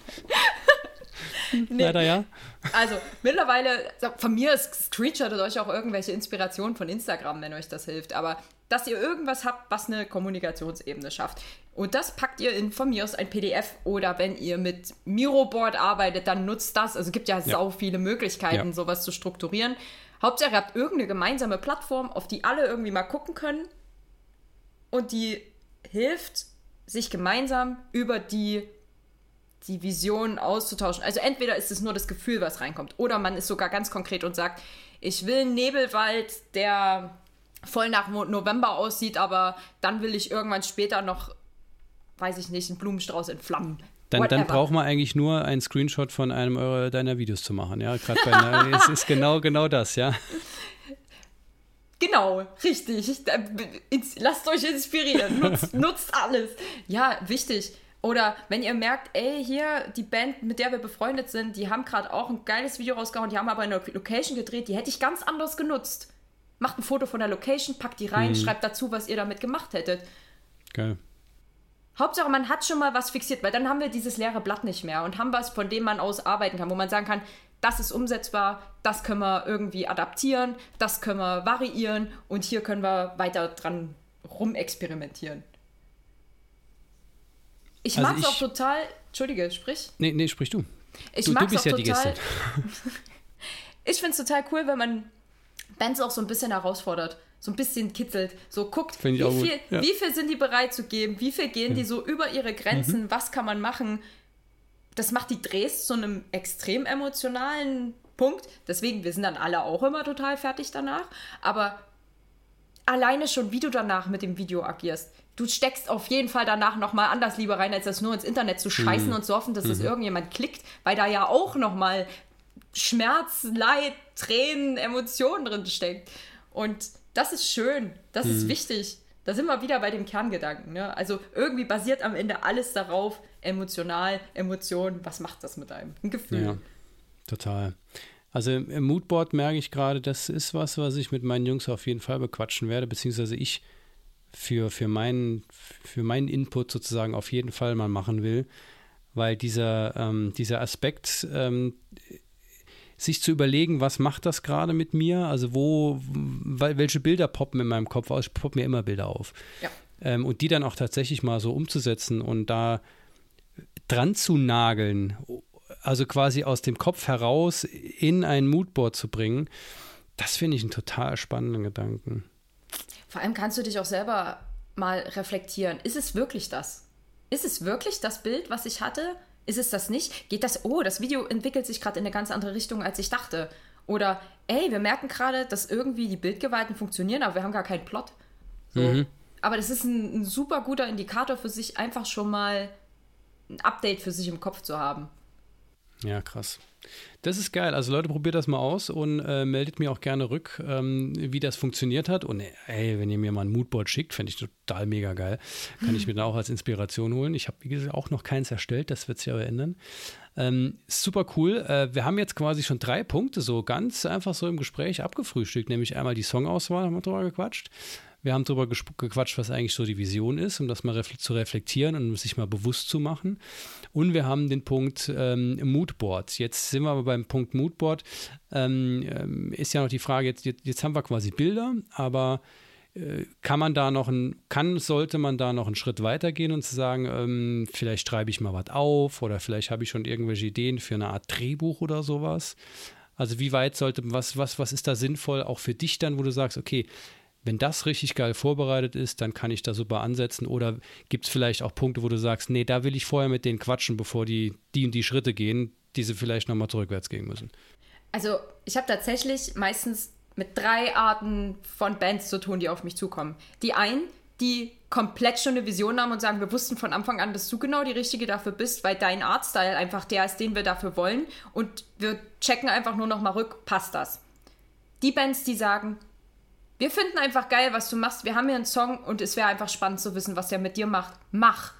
nee. Leider ja. Also mittlerweile, von mir screenshottet euch auch irgendwelche Inspirationen von Instagram, wenn euch das hilft. Aber dass ihr irgendwas habt, was eine Kommunikationsebene schafft. Und das packt ihr in von mir aus ein PDF oder wenn ihr mit Miroboard arbeitet, dann nutzt das. Also es gibt ja, ja. sau viele Möglichkeiten, ja. sowas zu strukturieren. Hauptsache, ihr habt irgendeine gemeinsame Plattform, auf die alle irgendwie mal gucken können und die hilft, sich gemeinsam über die die Vision auszutauschen. Also entweder ist es nur das Gefühl, was reinkommt, oder man ist sogar ganz konkret und sagt, ich will einen Nebelwald, der voll nach November aussieht, aber dann will ich irgendwann später noch, weiß ich nicht, einen Blumenstrauß in Flammen. Dann, dann braucht man eigentlich nur einen Screenshot von einem eurer, deiner Videos zu machen, ja. Gerade bei es ist genau, genau das, ja. Genau, richtig. Lasst euch inspirieren. Nutzt, nutzt alles. Ja, wichtig. Oder wenn ihr merkt, ey, hier, die Band, mit der wir befreundet sind, die haben gerade auch ein geiles Video rausgehauen, die haben aber eine Location gedreht, die hätte ich ganz anders genutzt. Macht ein Foto von der Location, packt die rein, mhm. schreibt dazu, was ihr damit gemacht hättet. Geil. Hauptsache, man hat schon mal was fixiert, weil dann haben wir dieses leere Blatt nicht mehr und haben was, von dem man aus arbeiten kann, wo man sagen kann, das ist umsetzbar, das können wir irgendwie adaptieren, das können wir variieren und hier können wir weiter dran rumexperimentieren. Ich also mag es auch total. Entschuldige, sprich. Nee, nee, sprich du. Ich mag es auch ja total. ich finde es total cool, wenn man Bands auch so ein bisschen herausfordert, so ein bisschen kitzelt, so guckt, wie viel, ja. wie viel sind die bereit zu geben, wie viel gehen ja. die so über ihre Grenzen, mhm. was kann man machen. Das macht die Drehs zu einem extrem emotionalen Punkt. Deswegen, wir sind dann alle auch immer total fertig danach. Aber alleine schon, wie du danach mit dem Video agierst, du steckst auf jeden Fall danach nochmal anders lieber rein, als das nur ins Internet zu scheißen mhm. und zu hoffen, dass es mhm. irgendjemand klickt, weil da ja auch nochmal Schmerz, Leid, Tränen, Emotionen drin steckt. Und das ist schön, das mhm. ist wichtig. Da sind wir wieder bei dem Kerngedanken. Ne? Also irgendwie basiert am Ende alles darauf, emotional, Emotionen, was macht das mit einem? Ein Gefühl. Ja, total. Also im Moodboard merke ich gerade, das ist was, was ich mit meinen Jungs auf jeden Fall bequatschen werde, beziehungsweise ich für, für, meinen, für meinen Input sozusagen auf jeden Fall mal machen will, weil dieser, ähm, dieser Aspekt, ähm, sich zu überlegen, was macht das gerade mit mir, also wo, welche Bilder poppen in meinem Kopf aus, poppen mir immer Bilder auf. Ja. Ähm, und die dann auch tatsächlich mal so umzusetzen und da dran zu nageln, also quasi aus dem Kopf heraus in ein Moodboard zu bringen, das finde ich einen total spannenden Gedanken. Vor allem kannst du dich auch selber mal reflektieren. Ist es wirklich das? Ist es wirklich das Bild, was ich hatte? Ist es das nicht? Geht das, oh, das Video entwickelt sich gerade in eine ganz andere Richtung, als ich dachte. Oder, ey, wir merken gerade, dass irgendwie die Bildgewalten funktionieren, aber wir haben gar keinen Plot. So. Mhm. Aber das ist ein, ein super guter Indikator für sich, einfach schon mal ein Update für sich im Kopf zu haben. Ja, krass. Das ist geil. Also Leute, probiert das mal aus und äh, meldet mir auch gerne rück, ähm, wie das funktioniert hat. Und ey, wenn ihr mir mal ein Moodboard schickt, fände ich total mega geil. Kann ich mir dann auch als Inspiration holen. Ich habe, wie gesagt, auch noch keins erstellt. Das wird sich aber ändern. Ähm, super cool. Äh, wir haben jetzt quasi schon drei Punkte so ganz einfach so im Gespräch abgefrühstückt. Nämlich einmal die Songauswahl, haben wir drüber gequatscht. Wir haben darüber gequatscht, was eigentlich so die Vision ist, um das mal refle zu reflektieren und sich mal bewusst zu machen. Und wir haben den Punkt ähm, Moodboard. Jetzt sind wir aber beim Punkt Moodboard. Ähm, ähm, ist ja noch die Frage, jetzt, jetzt, haben wir quasi Bilder, aber äh, kann man da noch ein, kann, sollte man da noch einen Schritt weitergehen und zu sagen, ähm, vielleicht schreibe ich mal was auf oder vielleicht habe ich schon irgendwelche Ideen für eine Art Drehbuch oder sowas. Also wie weit sollte, was, was, was ist da sinnvoll auch für dich dann, wo du sagst, okay, wenn das richtig geil vorbereitet ist, dann kann ich da super ansetzen. Oder gibt es vielleicht auch Punkte, wo du sagst, nee, da will ich vorher mit denen quatschen, bevor die die und die Schritte gehen, die sie vielleicht nochmal zurückwärts gehen müssen? Also ich habe tatsächlich meistens mit drei Arten von Bands zu tun, die auf mich zukommen. Die einen, die komplett schon eine Vision haben und sagen, wir wussten von Anfang an, dass du genau die Richtige dafür bist, weil dein Artstyle einfach der ist, den wir dafür wollen. Und wir checken einfach nur noch mal rück, passt das? Die Bands, die sagen, wir finden einfach geil, was du machst. Wir haben hier einen Song und es wäre einfach spannend zu wissen, was der mit dir macht. Mach.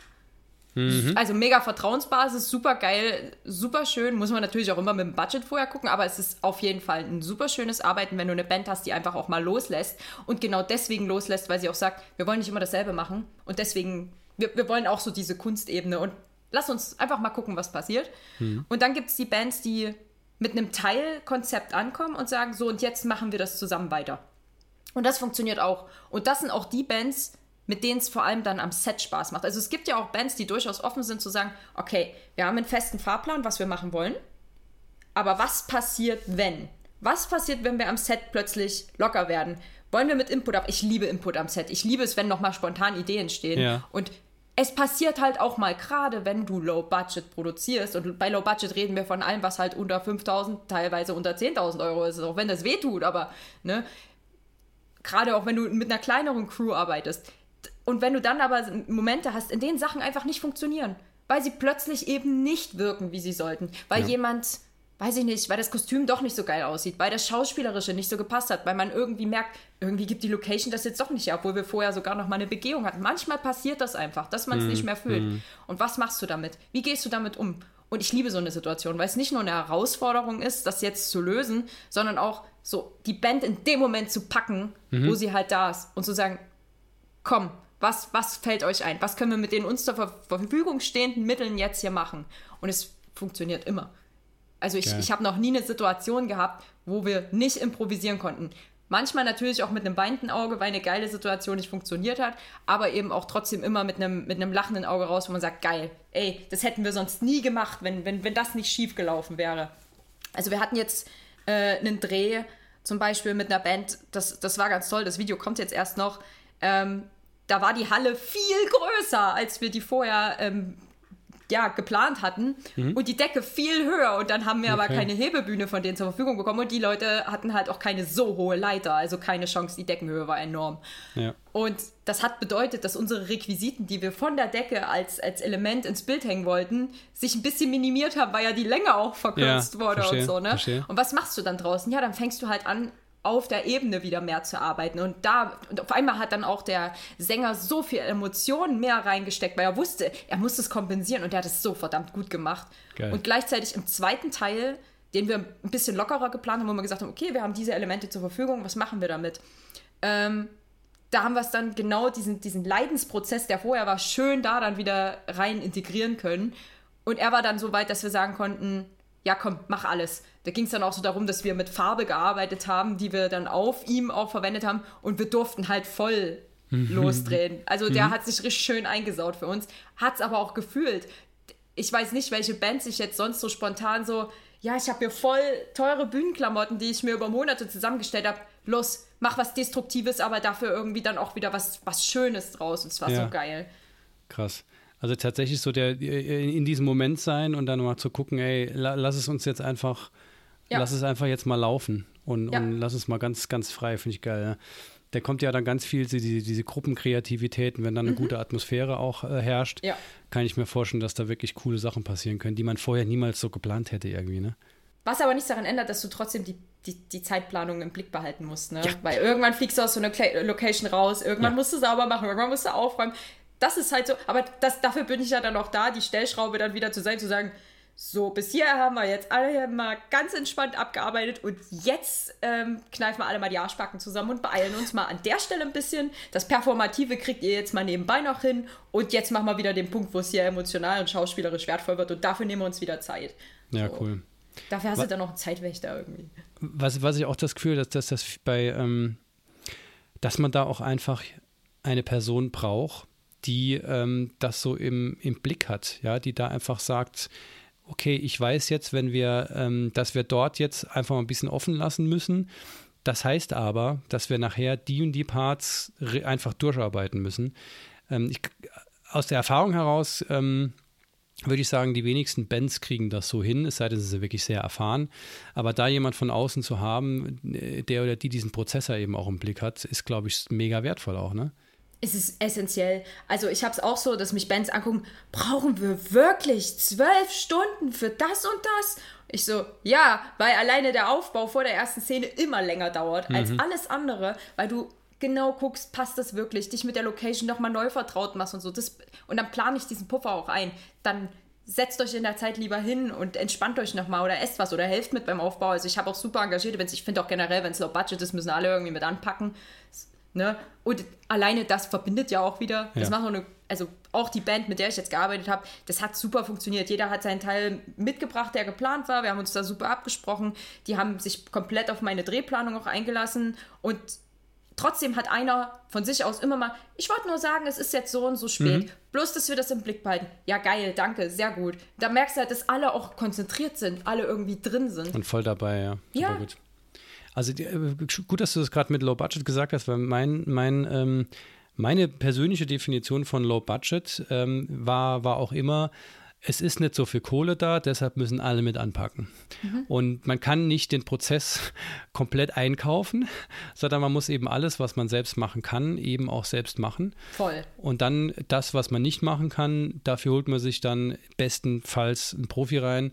Mhm. Also mega Vertrauensbasis, super geil, super schön. Muss man natürlich auch immer mit dem Budget vorher gucken, aber es ist auf jeden Fall ein super schönes Arbeiten, wenn du eine Band hast, die einfach auch mal loslässt und genau deswegen loslässt, weil sie auch sagt, wir wollen nicht immer dasselbe machen und deswegen, wir, wir wollen auch so diese Kunstebene und lass uns einfach mal gucken, was passiert. Mhm. Und dann gibt es die Bands, die mit einem Teilkonzept ankommen und sagen, so und jetzt machen wir das zusammen weiter. Und das funktioniert auch. Und das sind auch die Bands, mit denen es vor allem dann am Set Spaß macht. Also es gibt ja auch Bands, die durchaus offen sind zu sagen, okay, wir haben einen festen Fahrplan, was wir machen wollen. Aber was passiert, wenn? Was passiert, wenn wir am Set plötzlich locker werden? Wollen wir mit Input ab? Ich liebe Input am Set. Ich liebe es, wenn nochmal spontan Ideen entstehen. Ja. Und es passiert halt auch mal gerade, wenn du Low Budget produzierst. Und bei Low Budget reden wir von allem, was halt unter 5000, teilweise unter 10.000 Euro ist, auch wenn das weh tut. Aber ne, Gerade auch wenn du mit einer kleineren Crew arbeitest. Und wenn du dann aber Momente hast, in denen Sachen einfach nicht funktionieren, weil sie plötzlich eben nicht wirken, wie sie sollten, weil ja. jemand, weiß ich nicht, weil das Kostüm doch nicht so geil aussieht, weil das Schauspielerische nicht so gepasst hat, weil man irgendwie merkt, irgendwie gibt die Location das jetzt doch nicht her, obwohl wir vorher sogar noch mal eine Begehung hatten. Manchmal passiert das einfach, dass man es mm, nicht mehr fühlt. Mm. Und was machst du damit? Wie gehst du damit um? Und ich liebe so eine Situation, weil es nicht nur eine Herausforderung ist, das jetzt zu lösen, sondern auch so die Band in dem Moment zu packen, mhm. wo sie halt da ist und zu sagen, komm, was, was fällt euch ein? Was können wir mit den uns zur Verfügung stehenden Mitteln jetzt hier machen? Und es funktioniert immer. Also ich, ich habe noch nie eine Situation gehabt, wo wir nicht improvisieren konnten. Manchmal natürlich auch mit einem weinenden Auge, weil eine geile Situation nicht funktioniert hat, aber eben auch trotzdem immer mit einem, mit einem lachenden Auge raus, wo man sagt, geil, ey, das hätten wir sonst nie gemacht, wenn, wenn, wenn das nicht schief gelaufen wäre. Also wir hatten jetzt äh, einen Dreh, zum Beispiel mit einer Band, das, das war ganz toll, das Video kommt jetzt erst noch. Ähm, da war die Halle viel größer, als wir die vorher ähm, ja, geplant hatten mhm. und die Decke viel höher und dann haben wir okay. aber keine Hebebühne von denen zur Verfügung bekommen und die Leute hatten halt auch keine so hohe Leiter, also keine Chance, die Deckenhöhe war enorm. Ja. Und das hat bedeutet, dass unsere Requisiten, die wir von der Decke als, als Element ins Bild hängen wollten, sich ein bisschen minimiert haben, weil ja die Länge auch verkürzt ja, wurde verstehe, und so, ne? Verstehe. Und was machst du dann draußen? Ja, dann fängst du halt an, auf der Ebene wieder mehr zu arbeiten. Und da, und auf einmal hat dann auch der Sänger so viel Emotionen mehr reingesteckt, weil er wusste, er muss es kompensieren und er hat es so verdammt gut gemacht. Geil. Und gleichzeitig im zweiten Teil, den wir ein bisschen lockerer geplant haben, wo wir gesagt haben, okay, wir haben diese Elemente zur Verfügung, was machen wir damit? Ähm, da haben wir es dann genau diesen, diesen Leidensprozess, der vorher war, schön da dann wieder rein integrieren können. Und er war dann so weit, dass wir sagen konnten, ja komm, mach alles. Da ging es dann auch so darum, dass wir mit Farbe gearbeitet haben, die wir dann auf ihm auch verwendet haben und wir durften halt voll losdrehen. Also der mhm. hat sich richtig schön eingesaut für uns, hat es aber auch gefühlt. Ich weiß nicht, welche Band sich jetzt sonst so spontan so, ja, ich habe hier voll teure Bühnenklamotten, die ich mir über Monate zusammengestellt habe. Los, mach was Destruktives, aber dafür irgendwie dann auch wieder was, was Schönes draus. Und es war ja. so geil. Krass. Also tatsächlich so der in diesem Moment sein und dann mal zu gucken, ey, lass es uns jetzt einfach, ja. lass es einfach jetzt mal laufen und, ja. und lass es mal ganz, ganz frei, finde ich geil. Ja. da kommt ja dann ganz viel diese, diese Gruppenkreativität. Und wenn dann eine mhm. gute Atmosphäre auch äh, herrscht, kann ich mir vorstellen, dass da wirklich coole Sachen passieren können, die man vorher niemals so geplant hätte irgendwie. Ne? Was aber nichts daran ändert, dass du trotzdem die, die, die Zeitplanung im Blick behalten musst. Ne? Weil irgendwann fliegst du aus so einer Location raus, irgendwann musst du sauber machen, irgendwann musst du aufräumen. Das ist halt so, aber das, dafür bin ich ja dann auch da, die Stellschraube dann wieder zu sein, zu sagen, so, bis hier haben wir jetzt alle mal ganz entspannt abgearbeitet und jetzt ähm, kneifen wir alle mal die Arschbacken zusammen und beeilen uns mal an der Stelle ein bisschen. Das Performative kriegt ihr jetzt mal nebenbei noch hin und jetzt machen wir wieder den Punkt, wo es hier emotional und schauspielerisch wertvoll wird und dafür nehmen wir uns wieder Zeit. Ja, so. cool. Dafür hast was, du dann noch einen Zeitwächter irgendwie. Was, was ich auch das Gefühl, dass, dass das bei, ähm, dass man da auch einfach eine Person braucht, die ähm, das so im, im Blick hat, ja, die da einfach sagt, okay, ich weiß jetzt, wenn wir, ähm, dass wir dort jetzt einfach mal ein bisschen offen lassen müssen. Das heißt aber, dass wir nachher die und die Parts einfach durcharbeiten müssen. Ähm, ich, aus der Erfahrung heraus ähm, würde ich sagen, die wenigsten Bands kriegen das so hin, es sei denn, sie sind wirklich sehr erfahren. Aber da jemand von außen zu haben, äh, der oder die diesen Prozessor eben auch im Blick hat, ist, glaube ich, mega wertvoll auch, ne? Es ist essentiell. Also ich habe es auch so, dass mich Bands angucken, brauchen wir wirklich zwölf Stunden für das und das? Ich so, ja, weil alleine der Aufbau vor der ersten Szene immer länger dauert mhm. als alles andere, weil du genau guckst, passt das wirklich, dich mit der Location nochmal neu vertraut machst und so. Das, und dann plane ich diesen Puffer auch ein. Dann setzt euch in der Zeit lieber hin und entspannt euch nochmal oder esst was oder helft mit beim Aufbau. Also ich habe auch super engagierte Bands. Ich finde auch generell, wenn es low budget ist, müssen alle irgendwie mit anpacken. Ne? Und alleine das verbindet ja auch wieder. Das macht eine, also auch die Band, mit der ich jetzt gearbeitet habe, das hat super funktioniert. Jeder hat seinen Teil mitgebracht, der geplant war. Wir haben uns da super abgesprochen. Die haben sich komplett auf meine Drehplanung auch eingelassen und trotzdem hat einer von sich aus immer mal, ich wollte nur sagen, es ist jetzt so und so spät. Mhm. Bloß, dass wir das im Blick behalten. Ja, geil, danke, sehr gut. Da merkst du halt, dass alle auch konzentriert sind, alle irgendwie drin sind. Und voll dabei, ja. Super ja. Gut. Also äh, gut, dass du das gerade mit Low Budget gesagt hast, weil mein, mein, ähm, meine persönliche Definition von Low Budget ähm, war, war auch immer, es ist nicht so viel Kohle da, deshalb müssen alle mit anpacken. Mhm. Und man kann nicht den Prozess komplett einkaufen, sondern man muss eben alles, was man selbst machen kann, eben auch selbst machen. Voll. Und dann das, was man nicht machen kann, dafür holt man sich dann bestenfalls einen Profi rein,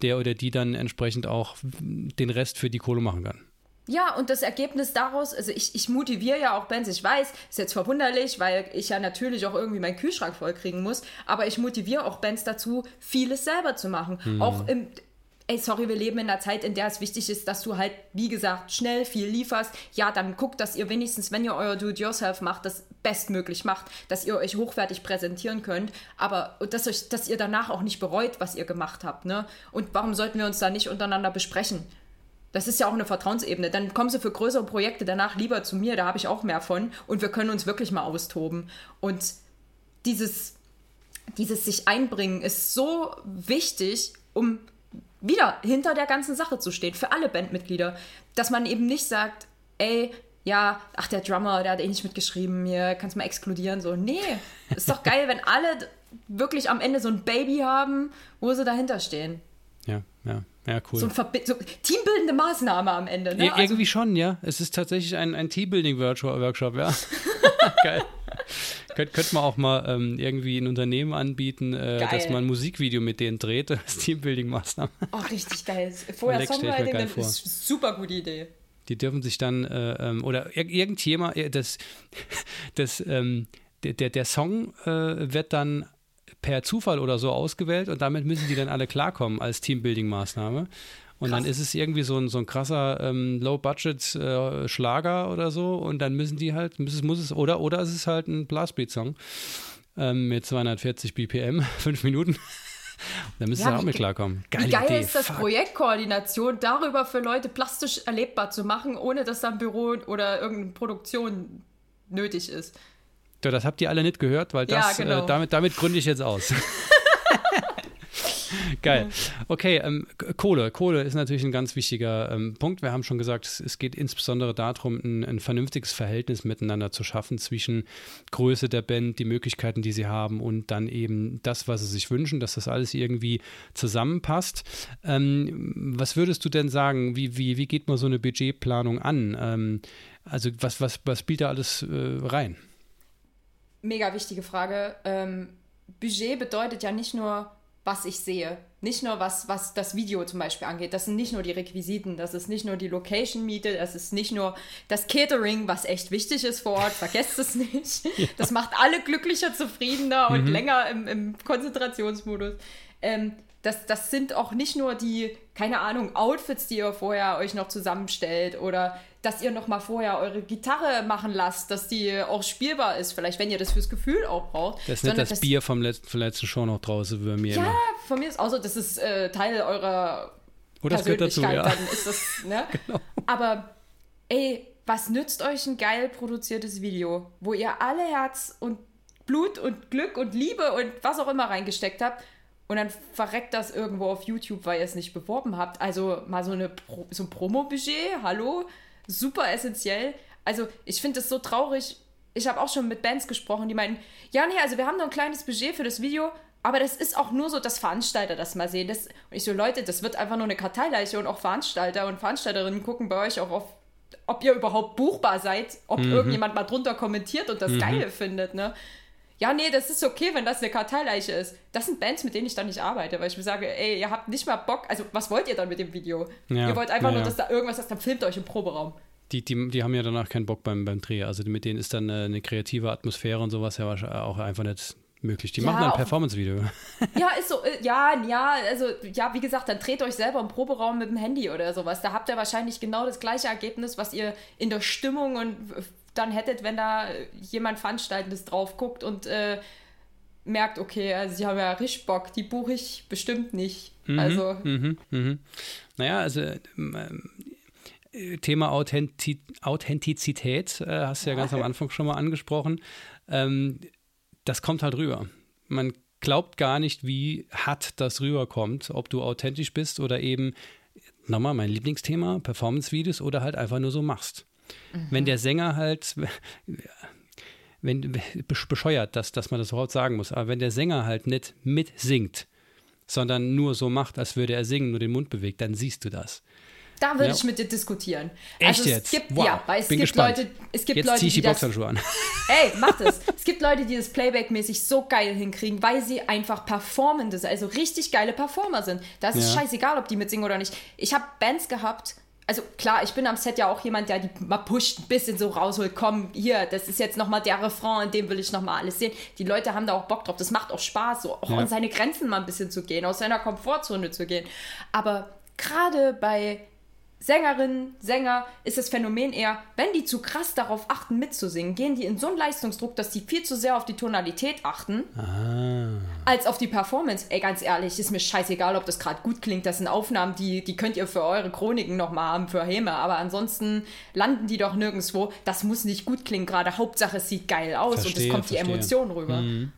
der oder die dann entsprechend auch den Rest für die Kohle machen kann. Ja, und das Ergebnis daraus, also ich, ich motiviere ja auch Bands, ich weiß, ist jetzt verwunderlich, weil ich ja natürlich auch irgendwie meinen Kühlschrank vollkriegen muss, aber ich motiviere auch Bands dazu, vieles selber zu machen. Mhm. Auch im, ey, sorry, wir leben in einer Zeit, in der es wichtig ist, dass du halt, wie gesagt, schnell viel lieferst. Ja, dann guckt, dass ihr wenigstens, wenn ihr euer Do-it-yourself macht, das bestmöglich macht, dass ihr euch hochwertig präsentieren könnt, aber dass, euch, dass ihr danach auch nicht bereut, was ihr gemacht habt. Ne? Und warum sollten wir uns da nicht untereinander besprechen? Das ist ja auch eine Vertrauensebene. Dann kommen sie für größere Projekte danach lieber zu mir, da habe ich auch mehr von und wir können uns wirklich mal austoben. Und dieses, dieses sich einbringen ist so wichtig, um wieder hinter der ganzen Sache zu stehen, für alle Bandmitglieder. Dass man eben nicht sagt, ey, ja, ach, der Drummer, der hat eh nicht mitgeschrieben, hier kannst mal exkludieren. So, nee, ist doch geil, wenn alle wirklich am Ende so ein Baby haben, wo sie dahinter stehen. Ja, ja. Ja, cool. So eine so teambildende Maßnahme am Ende. Ne? Ja, also irgendwie schon, ja. Es ist tatsächlich ein, ein Teambuilding-Workshop, ja. Geil. Könnt, könnte man auch mal ähm, irgendwie ein Unternehmen anbieten, äh, dass man ein Musikvideo mit denen dreht, als Teambuilding-Maßnahme. Oh, richtig geil. Vorher Songwriting, dann vor. ist super gute Idee. Die dürfen sich dann, äh, ähm, oder ir irgendjemand, äh, das, das, ähm, der, der, der Song äh, wird dann per Zufall oder so ausgewählt und damit müssen die dann alle klarkommen als Teambuilding-Maßnahme. Und Krass. dann ist es irgendwie so ein, so ein krasser ähm, Low-Budget-Schlager äh, oder so und dann müssen die halt, muss es, muss es oder, oder es ist halt ein Blastbeat-Song ähm, mit 240 BPM, fünf Minuten. Da müssen ja, sie auch mit klarkommen. Geile wie geil Idee. ist das Fuck. Projektkoordination, darüber für Leute plastisch erlebbar zu machen, ohne dass da ein Büro oder irgendeine Produktion nötig ist. Ja, das habt ihr alle nicht gehört, weil das, ja, genau. äh, damit, damit gründe ich jetzt aus. Geil. Okay, ähm, Kohle. Kohle ist natürlich ein ganz wichtiger ähm, Punkt. Wir haben schon gesagt, es, es geht insbesondere darum, ein, ein, vernünftiges Verhältnis miteinander zu schaffen zwischen Größe der Band, die Möglichkeiten, die sie haben und dann eben das, was sie sich wünschen, dass das alles irgendwie zusammenpasst. Ähm, was würdest du denn sagen? Wie, wie, wie geht man so eine Budgetplanung an? Ähm, also was, was, was spielt da alles äh, rein? Mega wichtige Frage. Ähm, Budget bedeutet ja nicht nur, was ich sehe. Nicht nur, was, was das Video zum Beispiel angeht. Das sind nicht nur die Requisiten, das ist nicht nur die Location-Miete, das ist nicht nur das Catering, was echt wichtig ist vor Ort. Vergesst es nicht. Ja. Das macht alle glücklicher, zufriedener und mhm. länger im, im Konzentrationsmodus. Ähm, das, das sind auch nicht nur die, keine Ahnung, Outfits, die ihr vorher euch noch zusammenstellt oder dass ihr noch mal vorher eure Gitarre machen lasst, dass die auch spielbar ist, vielleicht wenn ihr das fürs Gefühl auch braucht. Das ist nicht das, das Bier vom letzten, von letzten Show noch draußen bei mir. Ja, immer. von mir ist auch so, das ist äh, Teil eurer Oder oh, Persönlichkeit, dazu, ja. dann ist das, ne? genau. Aber ey, was nützt euch ein geil produziertes Video, wo ihr alle Herz und Blut und Glück und Liebe und was auch immer reingesteckt habt und dann verreckt das irgendwo auf YouTube, weil ihr es nicht beworben habt. Also mal so, eine Pro so ein Promo-Budget, hallo, super essentiell. Also ich finde es so traurig. Ich habe auch schon mit Bands gesprochen, die meinen, ja, nee, also wir haben nur ein kleines Budget für das Video, aber das ist auch nur so, dass Veranstalter das mal sehen. Das, und ich so, Leute, das wird einfach nur eine Karteileiche und auch Veranstalter und Veranstalterinnen gucken bei euch auch auf, ob ihr überhaupt buchbar seid, ob mhm. irgendjemand mal drunter kommentiert und das mhm. geil findet, ne? Ja, nee, das ist okay, wenn das eine Karteileiche ist. Das sind Bands, mit denen ich dann nicht arbeite, weil ich mir sage, ey, ihr habt nicht mal Bock, also was wollt ihr dann mit dem Video? Ja, ihr wollt einfach ja, nur, dass da irgendwas ist, dann filmt euch im Proberaum. Die, die, die haben ja danach keinen Bock beim, beim Dreh. Also mit denen ist dann eine, eine kreative Atmosphäre und sowas ja auch einfach nicht möglich. Die ja, machen dann ein Performance-Video. Ja, ist so, äh, ja, ja, also, ja, wie gesagt, dann dreht euch selber im Proberaum mit dem Handy oder sowas. Da habt ihr wahrscheinlich genau das gleiche Ergebnis, was ihr in der Stimmung und dann hättet, wenn da jemand Veranstaltendes drauf guckt und äh, merkt, okay, also sie haben ja richtig Bock, die buche ich bestimmt nicht. Mhm, also. Mhm, mhm. Naja, also ähm, Thema Authentiz Authentizität äh, hast du ja, ja ganz am Anfang schon mal angesprochen. Ähm, das kommt halt rüber. Man glaubt gar nicht, wie hart das rüberkommt, ob du authentisch bist oder eben, nochmal mein Lieblingsthema, Performance-Videos oder halt einfach nur so machst. Mhm. Wenn der Sänger halt, wenn, bescheuert, dass, dass man das überhaupt sagen muss, aber wenn der Sänger halt nicht mitsingt, sondern nur so macht, als würde er singen, nur den Mund bewegt, dann siehst du das. Da würde ja. ich mit dir diskutieren. Echt also jetzt? Gibt, wow. Ja, weil es Bin gibt gespannt. Leute, es gibt jetzt Leute, ich die, die Boxhandschuhe an. Ey, mach das. es gibt Leute, die das Playback-mäßig so geil hinkriegen, weil sie einfach performende, also richtig geile Performer sind. Da ist ja. scheißegal, ob die mitsingen oder nicht. Ich habe Bands gehabt, also klar, ich bin am Set ja auch jemand, der die mal pusht, ein bisschen so rausholt, komm, hier, das ist jetzt nochmal der Refrain, in dem will ich nochmal alles sehen. Die Leute haben da auch Bock drauf, das macht auch Spaß, so auch ja. an seine Grenzen mal ein bisschen zu gehen, aus seiner Komfortzone zu gehen. Aber gerade bei Sängerinnen, Sänger ist das Phänomen eher, wenn die zu krass darauf achten, mitzusingen, gehen die in so einen Leistungsdruck, dass die viel zu sehr auf die Tonalität achten, ah. als auf die Performance. Ey, ganz ehrlich, ist mir scheißegal, ob das gerade gut klingt. Das sind Aufnahmen, die, die könnt ihr für eure Chroniken nochmal haben, für Häme. Aber ansonsten landen die doch nirgendwo. Das muss nicht gut klingen, gerade Hauptsache es sieht geil aus verstehe, und es kommt verstehe. die Emotion rüber. Mhm.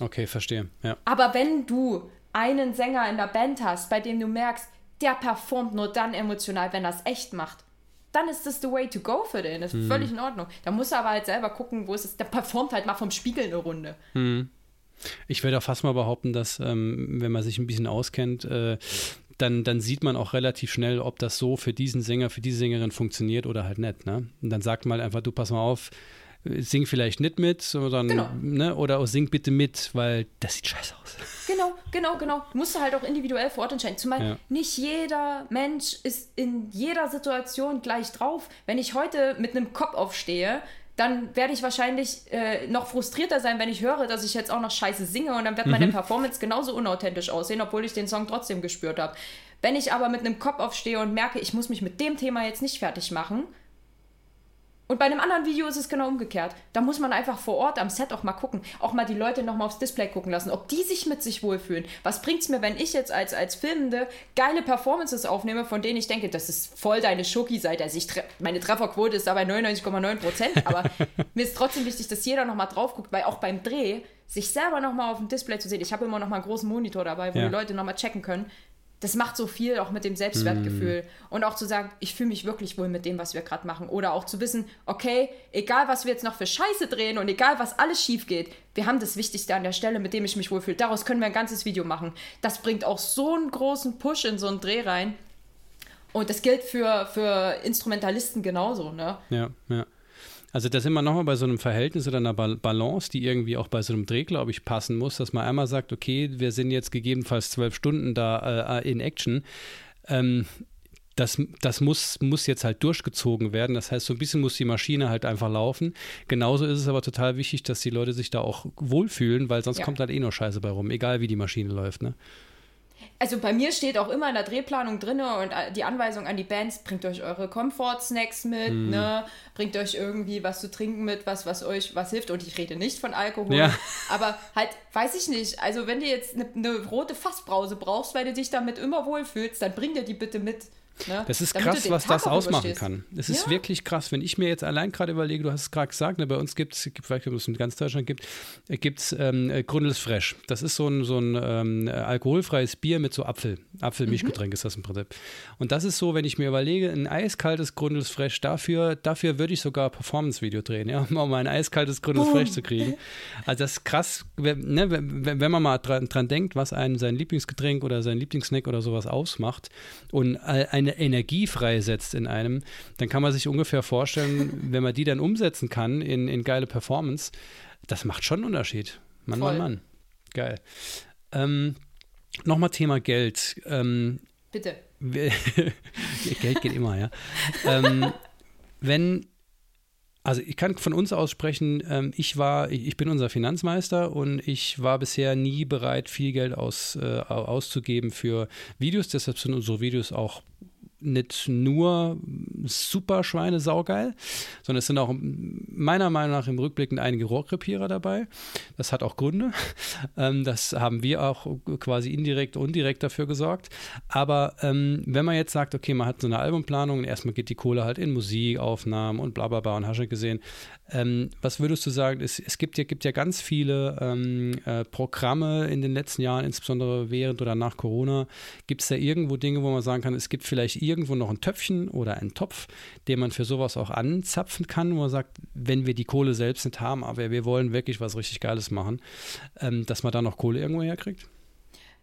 Okay, verstehe. Ja. Aber wenn du einen Sänger in der Band hast, bei dem du merkst, der performt nur dann emotional, wenn er es echt macht. Dann ist das the way to go für den. Das ist hm. völlig in Ordnung. Da muss er aber halt selber gucken, wo es ist. Der performt halt mal vom Spiegel eine Runde. Hm. Ich würde auch fast mal behaupten, dass, ähm, wenn man sich ein bisschen auskennt, äh, dann, dann sieht man auch relativ schnell, ob das so für diesen Sänger, für diese Sängerin funktioniert oder halt nicht. Ne? Und dann sagt man einfach, du pass mal auf, sing vielleicht nicht mit, sondern, genau. ne, oder sing bitte mit, weil das sieht scheiße aus. Genau, genau, genau. Musst du halt auch individuell vor Ort entscheiden. Zumal ja. nicht jeder Mensch ist in jeder Situation gleich drauf. Wenn ich heute mit einem Kopf aufstehe, dann werde ich wahrscheinlich äh, noch frustrierter sein, wenn ich höre, dass ich jetzt auch noch scheiße singe und dann wird meine mhm. Performance genauso unauthentisch aussehen, obwohl ich den Song trotzdem gespürt habe. Wenn ich aber mit einem Kopf aufstehe und merke, ich muss mich mit dem Thema jetzt nicht fertig machen, Und bei einem anderen Video ist es genau umgekehrt. Da muss man einfach vor Ort am Set auch mal gucken, auch mal die Leute nochmal aufs Display gucken lassen, ob die sich mit sich wohlfühlen. Was bringt es mir, wenn ich jetzt als, als Filmende geile Performances aufnehme, von denen ich denke, das ist voll deine Schoki-Seite. Also ich, meine Trefferquote ist dabei 99,9 Prozent, aber mir ist trotzdem wichtig, dass jeder nochmal drauf guckt, weil auch beim Dreh sich selber nochmal auf dem Display zu sehen. Ich habe immer noch mal einen großen Monitor dabei, wo ja. die Leute nochmal checken können. Das macht so viel auch mit dem Selbstwertgefühl. Mm. Und auch zu sagen, ich fühle mich wirklich wohl mit dem, was wir gerade machen. Oder auch zu wissen, okay, egal was wir jetzt noch für Scheiße drehen und egal was alles schief geht, wir haben das Wichtigste an der Stelle, mit dem ich mich wohlfühle. Daraus können wir ein ganzes Video machen. Das bringt auch so einen großen Push in so einen Dreh rein. Und das gilt für, für Instrumentalisten genauso, ne? Ja, ja. Also da sind wir nochmal bei so einem Verhältnis oder einer Balance, die irgendwie auch bei so einem Dreh, glaube ich, passen muss, dass man einmal sagt, okay, wir sind jetzt gegebenenfalls zwölf Stunden da äh, in Action. Ähm, das, das muss, muss jetzt halt durchgezogen werden. Das heißt, so ein bisschen muss die Maschine halt einfach laufen. Genauso ist es aber total wichtig, dass die Leute sich da auch wohlfühlen, weil sonst ja. kommt halt eh nur Scheiße bei rum, egal wie die Maschine läuft. Ne? Also bei mir steht auch immer in der Drehplanung drin und äh, die Anweisung an die Bands, bringt euch eure Comfort-Snacks mit, mm. ne? bringt euch irgendwie was zu trinken mit, was, was euch was hilft. Und ich rede nicht von Alkohol, ja. aber halt, weiß ich nicht, also wenn du jetzt eine ne rote Fassbrause brauchst, weil du dich damit immer wohlfühlst, dann bring dir die bitte mit. Ne? Das ist Damit krass, was das ausmachen kann. Es ist ja. wirklich krass, wenn ich mir jetzt allein gerade überlege, du hast es gerade gesagt, ne, bei uns gibt es, vielleicht ob es in ganz Deutschland gibt, äh, gibt es ähm, äh, Grundels Fresh. Das ist so ein, so ein ähm, alkoholfreies Bier mit so Apfel, Apfelmilchgetränk mhm. ist das im Prinzip. Und das ist so, wenn ich mir überlege, ein eiskaltes Grundels Fresh, dafür, dafür würde ich sogar ein Performance-Video drehen, ja, um mal ein eiskaltes Grundels Fresh zu kriegen. Also das ist krass, ne, wenn, wenn man mal dran, dran denkt, was einen sein Lieblingsgetränk oder sein Lieblingssnack oder sowas ausmacht und ein eine Energie freisetzt in einem, dann kann man sich ungefähr vorstellen, wenn man die dann umsetzen kann in, in geile Performance, das macht schon einen Unterschied. Mann, Voll. Mann, Mann. Geil. Ähm, Nochmal Thema Geld. Ähm, Bitte. Geld geht immer, ja. ähm, wenn also ich kann von uns aus sprechen, ähm, ich war, ich bin unser Finanzmeister und ich war bisher nie bereit, viel Geld aus, äh, auszugeben für Videos. Deshalb sind unsere Videos auch nicht nur super Schweine saugeil, sondern es sind auch meiner Meinung nach im Rückblick einige Rohrkrepierer dabei. Das hat auch Gründe. Ähm, das haben wir auch quasi indirekt und direkt dafür gesorgt. Aber ähm, wenn man jetzt sagt, okay, man hat so eine Albumplanung und erstmal geht die Kohle halt in Musikaufnahmen und bla bla bla und hast du gesehen, ähm, was würdest du sagen? Es, es gibt, ja, gibt ja ganz viele ähm, äh, Programme in den letzten Jahren, insbesondere während oder nach Corona. Gibt es da irgendwo Dinge, wo man sagen kann, es gibt vielleicht irgendwo noch ein Töpfchen oder einen Topf, den man für sowas auch anzapfen kann, wo man sagt, wenn wir die Kohle selbst nicht haben, aber wir wollen wirklich was richtig Geiles machen, ähm, dass man da noch Kohle irgendwo herkriegt?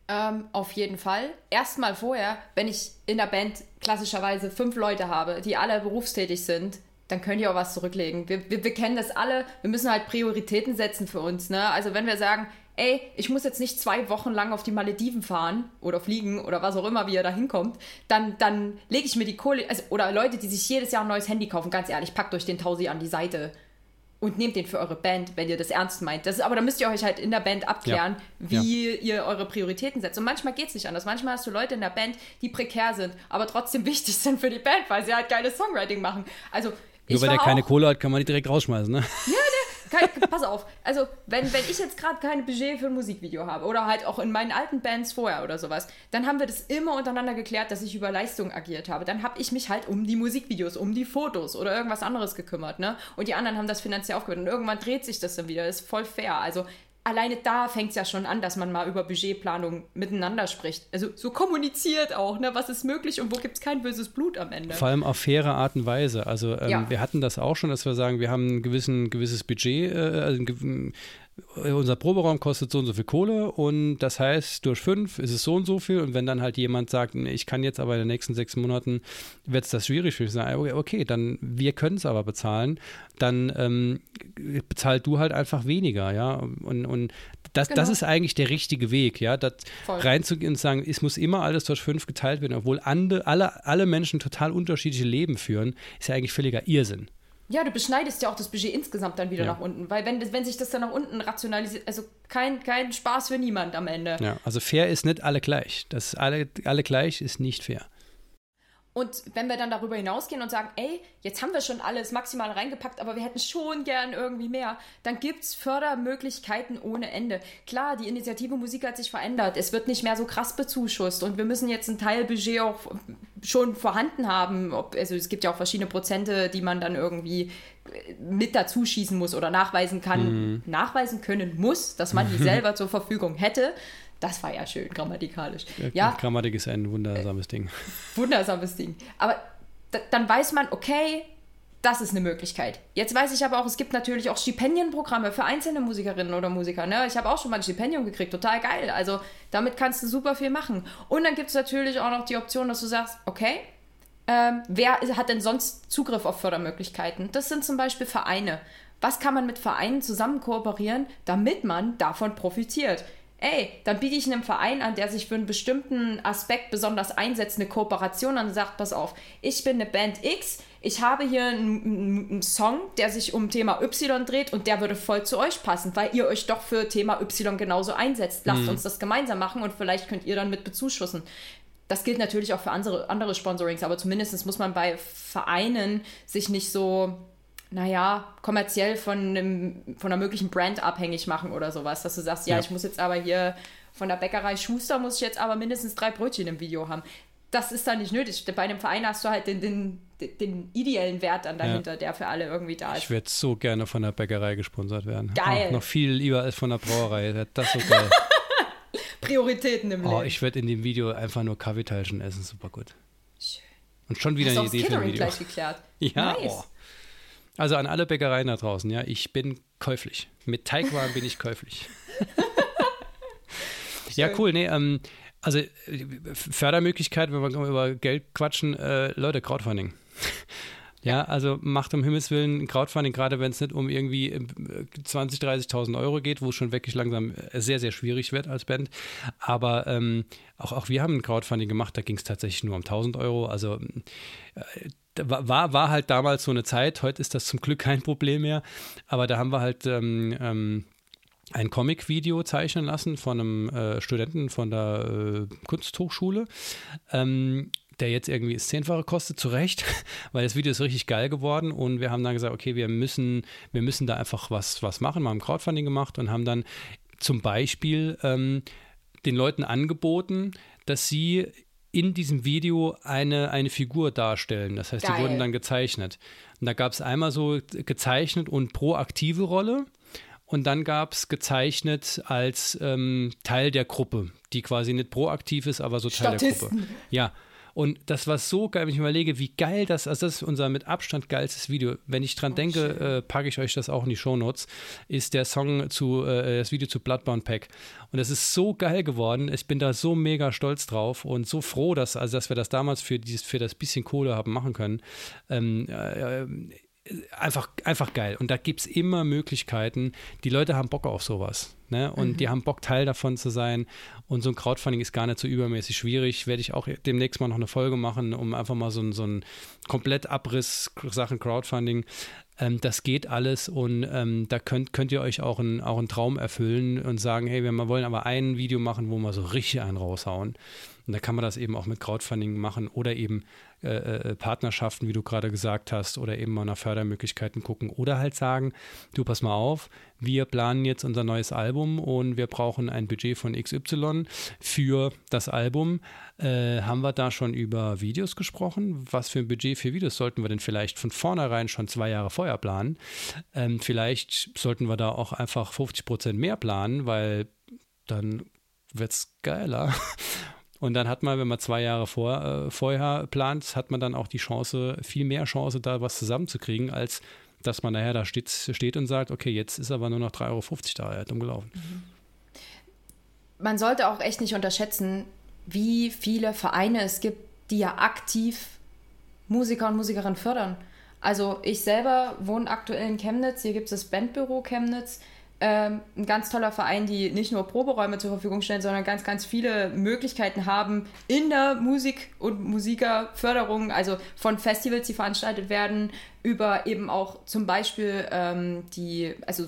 Ähm, auf jeden Fall. Erstmal vorher, wenn ich in der Band klassischerweise fünf Leute habe, die alle berufstätig sind, dann könnt ihr auch was zurücklegen. Wir, wir, wir kennen das alle. Wir müssen halt Prioritäten setzen für uns. Ne? Also wenn wir sagen, ey, ich muss jetzt nicht zwei Wochen lang auf die Malediven fahren oder fliegen oder was auch immer, wie ihr da hinkommt, dann, dann lege ich mir die Kohle, also, oder Leute, die sich jedes Jahr ein neues Handy kaufen, ganz ehrlich, packt euch den Tausi an die Seite und nehmt den für eure Band, wenn ihr das ernst meint. Das aber da müsst ihr euch halt in der Band abklären, ja. wie ja. ihr eure Prioritäten setzt. Und manchmal geht es nicht anders. Manchmal hast du Leute in der Band, die prekär sind, aber trotzdem wichtig sind für die Band, weil sie halt geiles Songwriting machen. Also nur weil der keine Kohle hat, kann man die direkt rausschmeißen, ne? Ja, ne, kein, pass auf. Also, wenn, wenn ich jetzt gerade kein Budget für ein Musikvideo habe oder halt auch in meinen alten Bands vorher oder sowas, dann haben wir das immer untereinander geklärt, dass ich über Leistung agiert habe. Dann habe ich mich halt um die Musikvideos, um die Fotos oder irgendwas anderes gekümmert, ne? Und die anderen haben das finanziell aufgehört. Und irgendwann dreht sich das dann wieder. Das ist voll fair. Also, alleine da fängt es ja schon an, dass man mal über Budgetplanung miteinander spricht. Also so kommuniziert auch, ne? was ist möglich und wo gibt es kein böses Blut am Ende. Vor allem auf faire Art und Weise. Also ähm, ja. wir hatten das auch schon, dass wir sagen, wir haben ein gewissen, gewisses Budget, äh, also ein, unser Proberaum kostet so und so viel Kohle und das heißt, durch fünf ist es so und so viel und wenn dann halt jemand sagt, ich kann jetzt aber in den nächsten sechs Monaten, wird es das schwierig für mich sein, okay, dann wir können es aber bezahlen, dann ähm, bezahlt du halt einfach weniger, ja, und, und das, genau. das ist eigentlich der richtige Weg, ja, das reinzugehen und zu sagen, es muss immer alles durch fünf geteilt werden, obwohl ande, alle, alle Menschen total unterschiedliche Leben führen, ist ja eigentlich völliger Irrsinn. Ja, du beschneidest ja auch das Budget insgesamt dann wieder ja. nach unten, weil wenn, wenn sich das dann nach unten rationalisiert, also kein, kein Spaß für niemand am Ende. Ja, also fair ist nicht alle gleich. Das alle, alle gleich ist nicht fair. Und wenn wir dann darüber hinausgehen und sagen, ey, jetzt haben wir schon alles maximal reingepackt, aber wir hätten schon gern irgendwie mehr, dann gibt's Fördermöglichkeiten ohne Ende. Klar, die Initiative Musik hat sich verändert. Es wird nicht mehr so krass bezuschusst und wir müssen jetzt ein Teilbudget auch schon vorhanden haben. also es gibt ja auch verschiedene Prozente, die man dann irgendwie mit dazu schießen muss oder nachweisen kann, mhm. nachweisen können muss, dass man die selber zur Verfügung hätte. Das war ja schön grammatikalisch. Ja, ja. Grammatik ist ein wundersames Ding. Wundersames Ding. Aber dann weiß man, okay, das ist eine Möglichkeit. Jetzt weiß ich aber auch, es gibt natürlich auch Stipendienprogramme für einzelne Musikerinnen oder Musiker. Ne? Ich habe auch schon mal ein Stipendium gekriegt, total geil. Also damit kannst du super viel machen. Und dann gibt es natürlich auch noch die Option, dass du sagst, okay, ähm, wer hat denn sonst Zugriff auf Fördermöglichkeiten? Das sind zum Beispiel Vereine. Was kann man mit Vereinen zusammen kooperieren, damit man davon profitiert? Ey, dann biete ich einem Verein an, der sich für einen bestimmten Aspekt besonders einsetzt, eine Kooperation an und sagt, pass auf, ich bin eine Band X, ich habe hier einen, einen, Song, der sich um Thema Y dreht und der würde voll zu euch passen, weil ihr euch doch für Thema Y genauso einsetzt. Lasst mhm. uns das gemeinsam machen und vielleicht könnt ihr dann mit bezuschussen. Das gilt natürlich auch für andere, andere Sponsorings, aber zumindest muss man bei Vereinen sich nicht so naja, kommerziell von, einem, von einer möglichen Brand abhängig machen oder sowas, dass du sagst, ja, ja, ich muss jetzt aber hier von der Bäckerei Schuster muss ich jetzt aber mindestens drei Brötchen im Video haben. Das ist dann nicht nötig. Bei einem Verein hast du halt den, den, den ideellen Wert dann dahinter, ja. der für alle irgendwie da ist. Ich würde so gerne von der Bäckerei gesponsert werden. Geil. Auch noch viel lieber als von der Brauerei. Das ist so geil. Prioritäten im oh, Leben. Oh, ich werde in dem Video einfach nur Kaffeeteilchen essen. Super gut. Schön. Und schon wieder Hast eine Idee für ein Video. gleich geklärt. Ja, nice. oh. Also an alle Bäckereien da draußen, ja, ich bin käuflich. Mit Teigwaren bin ich käuflich. ja, cool. Nee, ähm, also äh, Fördermöglichkeit, wenn wir über Geld quatschen, äh, Leute, Crowdfunding. Ja, also macht um Himmels Willen Crowdfunding, gerade wenn es nicht um irgendwie 20, äh, 30.000 Euro geht, wo es schon wirklich langsam äh, sehr, sehr schwierig wird als Band. Aber ähm, auch, auch wir haben ein Crowdfunding gemacht, da ging es tatsächlich nur um 1.000 Euro. Also äh, war, war halt damals so eine Zeit, heute ist das zum Glück kein Problem mehr, aber da haben wir halt ähm, ähm, ein Comic-Video zeichnen lassen von einem äh, Studenten von der äh, Kunsthochschule. Ähm, der jetzt irgendwie das Zehnfache kostet, zu Recht, weil das Video ist richtig geil geworden und wir haben dann gesagt, okay, wir müssen, wir müssen da einfach was, was machen. Wir haben Crowdfunding gemacht und haben dann zum Beispiel ähm, den Leuten angeboten, dass sie in diesem Video eine, eine Figur darstellen. Das heißt, Geil. die wurden dann gezeichnet. Und da gab es einmal so gezeichnet und proaktive Rolle. Und dann gab es gezeichnet als ähm, Teil der Gruppe, die quasi nicht proaktiv ist, aber so Teil der Gruppe. Ja. Und das war so geil, wenn ich mir überlege, wie geil das, also das ist unser mit Abstand geilstes Video. Wenn ich dran oh, denke, äh, packe ich euch das auch in die Shownotes, ist der Song zu, äh, das Video zu Bloodbound Pack. Und es ist so geil geworden. Ich bin da so mega stolz drauf und so froh, dass, also dass wir das damals für, dieses, für das bisschen Kohle haben machen können. Ähm, äh, einfach, einfach geil. Und da gibt es immer Möglichkeiten. Die Leute haben Bock auf sowas. Ne? Und mhm. die haben Bock, Teil davon zu sein. Und so ein Crowdfunding ist gar nicht so übermäßig schwierig. Werde ich auch demnächst mal noch eine Folge machen, um einfach mal so, so einen Komplettabriss Sachen Crowdfunding. Ähm, das geht alles und ähm, da könnt, könnt ihr euch auch, ein, auch einen Traum erfüllen und sagen, hey, wir wollen aber ein Video machen, wo wir so richtig einen raushauen. Und da kann man das eben auch mit Crowdfunding machen oder eben äh, äh, Partnerschaften, wie du gerade gesagt hast, oder eben mal nach Fördermöglichkeiten gucken. Oder halt sagen, du pass mal auf, wir planen jetzt unser neues Album und wir brauchen ein Budget von XY für das Album. Äh, haben wir da schon über Videos gesprochen? Was für ein Budget für Videos sollten wir denn vielleicht von vornherein schon zwei Jahre vorher planen? Ähm, vielleicht sollten wir da auch einfach 50 Prozent mehr planen, weil dann wird es geiler. Und dann hat man, wenn man zwei Jahre vor, äh, vorher plant, hat man dann auch die Chance, viel mehr Chance, da was zusammenzukriegen, als dass man nachher da steht, steht und sagt, okay, jetzt ist aber nur noch 3,50 Euro da dumm gelaufen. Mhm. Man sollte auch echt nicht unterschätzen, wie viele Vereine es gibt, die ja aktiv Musiker und Musikerinnen fördern. Also ich selber wohne aktuell in Chemnitz, hier gibt es das Bandbüro Chemnitz ähm, ein ganz toller Verein, die nicht nur Proberäume zur Verfügung stellen, sondern ganz, ganz viele Möglichkeiten haben in der Musik- und Musikerförderung, also von Festivals, die veranstaltet werden, über eben auch zum Beispiel ähm, die, also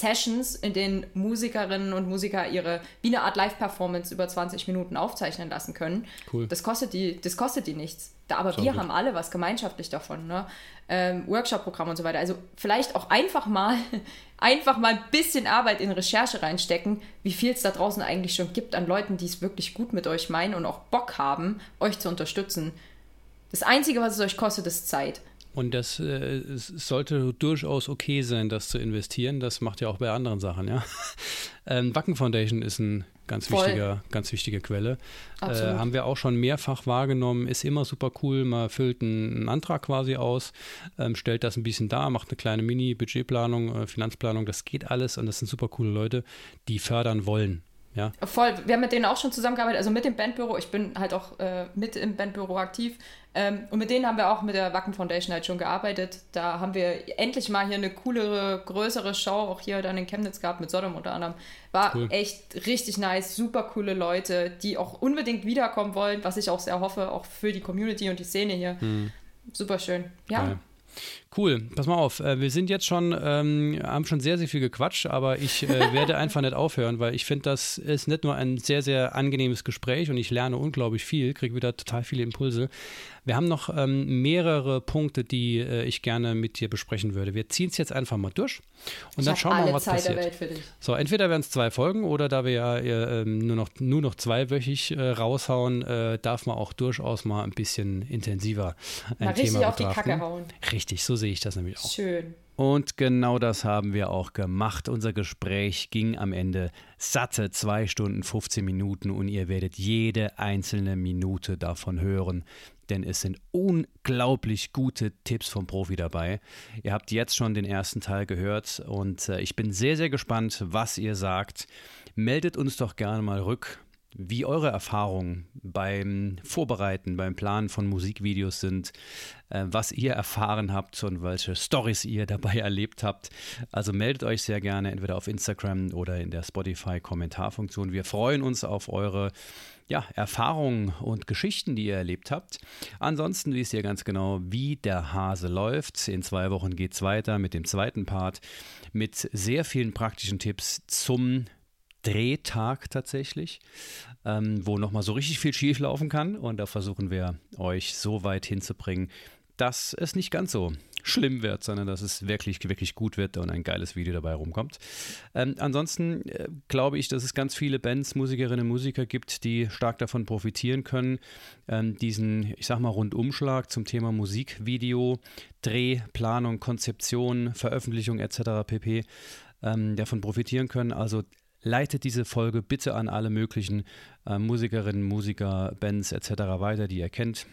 Sessions, in denen Musikerinnen und Musiker ihre, wie eine Art Live-Performance über 20 Minuten aufzeichnen lassen können. Cool. Das kostet die, das kostet die nichts. Da, aber Schau wir gut. haben alle was gemeinschaftlich davon. Ne? Ähm, Workshop-Programm und so weiter. Also vielleicht auch einfach mal, einfach mal ein bisschen Arbeit in Recherche reinstecken, wie viel es da draußen eigentlich schon gibt an Leuten, die es wirklich gut mit euch meinen und auch Bock haben, euch zu unterstützen. Das Einzige, was es euch kostet, ist Zeit. Und das äh, sollte durchaus okay sein, das zu investieren. Das macht ja auch bei anderen Sachen, ja. Ähm, Wacken Foundation ist ein ganz wichtiger, ganz wichtige Quelle. Äh, haben wir auch schon mehrfach wahrgenommen, ist immer super cool. Man füllt einen, einen Antrag quasi aus, ähm, stellt das ein bisschen dar, macht eine kleine Mini-Budgetplanung, äh, Finanzplanung, das geht alles und das sind super coole Leute, die fördern wollen. Ja. Voll. Wir haben mit denen auch schon zusammengearbeitet, also mit dem Bandbüro. Ich bin halt auch äh, mit im Bandbüro aktiv. Ähm, und mit denen haben wir auch mit der Wacken Foundation halt schon gearbeitet. Da haben wir endlich mal hier eine coolere, größere Show, auch hier dann in Chemnitz gehabt, mit Sodom unter anderem. War cool. echt richtig nice, super coole Leute, die auch unbedingt wiederkommen wollen, was ich auch sehr hoffe, auch für die Community und die Szene hier. Hm. Super schön. Ja. Geil. Cool, pass mal auf. Äh, wir sind jetzt schon, ähm, haben schon sehr, sehr viel gequatscht, aber ich äh, werde einfach nicht aufhören, weil ich finde, das ist nicht nur ein sehr, sehr angenehmes Gespräch und ich lerne unglaublich viel, kriege wieder total viele Impulse. Wir haben noch ähm, mehrere Punkte, die äh, ich gerne mit dir besprechen würde. Wir ziehen es jetzt einfach mal durch und ich dann schauen wir mal, was Zeit passiert. So, entweder werden es zwei Folgen oder da wir ja äh, nur, noch, nur noch zweiwöchig äh, raushauen, äh, darf man auch durchaus mal ein bisschen intensiver ein mal Thema richtig auf die Kacke hauen. Richtig, so sehe ich das nämlich auch. Schön. Und genau das haben wir auch gemacht. Unser Gespräch ging am Ende satte 2 Stunden 15 Minuten und ihr werdet jede einzelne Minute davon hören, denn es sind unglaublich gute Tipps vom Profi dabei. Ihr habt jetzt schon den ersten Teil gehört und äh, ich bin sehr, sehr gespannt, was ihr sagt. Meldet uns doch gerne mal rück wie eure Erfahrungen beim Vorbereiten, beim Planen von Musikvideos sind, äh, was ihr erfahren habt und welche Stories ihr dabei erlebt habt. Also meldet euch sehr gerne entweder auf Instagram oder in der Spotify-Kommentarfunktion. Wir freuen uns auf eure ja, Erfahrungen und Geschichten, die ihr erlebt habt. Ansonsten wisst ihr ganz genau, wie der Hase läuft. In zwei Wochen geht es weiter mit dem zweiten Part mit sehr vielen praktischen Tipps zum Drehtag tatsächlich, ähm, wo nochmal so richtig viel schief laufen kann. Und da versuchen wir euch so weit hinzubringen, dass es nicht ganz so schlimm wird, sondern dass es wirklich, wirklich gut wird und ein geiles Video dabei rumkommt. Ähm, ansonsten äh, glaube ich, dass es ganz viele Bands, Musikerinnen und Musiker gibt, die stark davon profitieren können, ähm, diesen, ich sag mal, Rundumschlag zum Thema Musikvideo, Dreh, Planung, Konzeption, Veröffentlichung etc. pp. Ähm, davon profitieren können. Also leitet diese Folge bitte an alle möglichen äh, Musikerinnen, Musiker, Bands etc. weiter, die ihr kennt,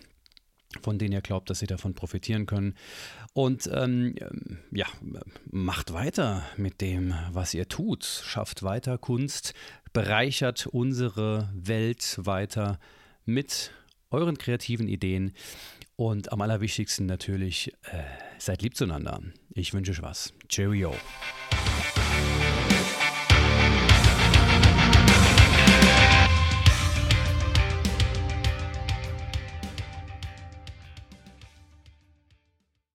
von denen ihr glaubt, dass sie davon profitieren können. Und ähm, ja, macht weiter mit dem, was ihr tut. Schafft weiter Kunst, bereichert unsere Welt weiter mit euren kreativen Ideen. Und am allerwichtigsten natürlich, äh, seid lieb zueinander. Ich wünsche euch was. Cheerio.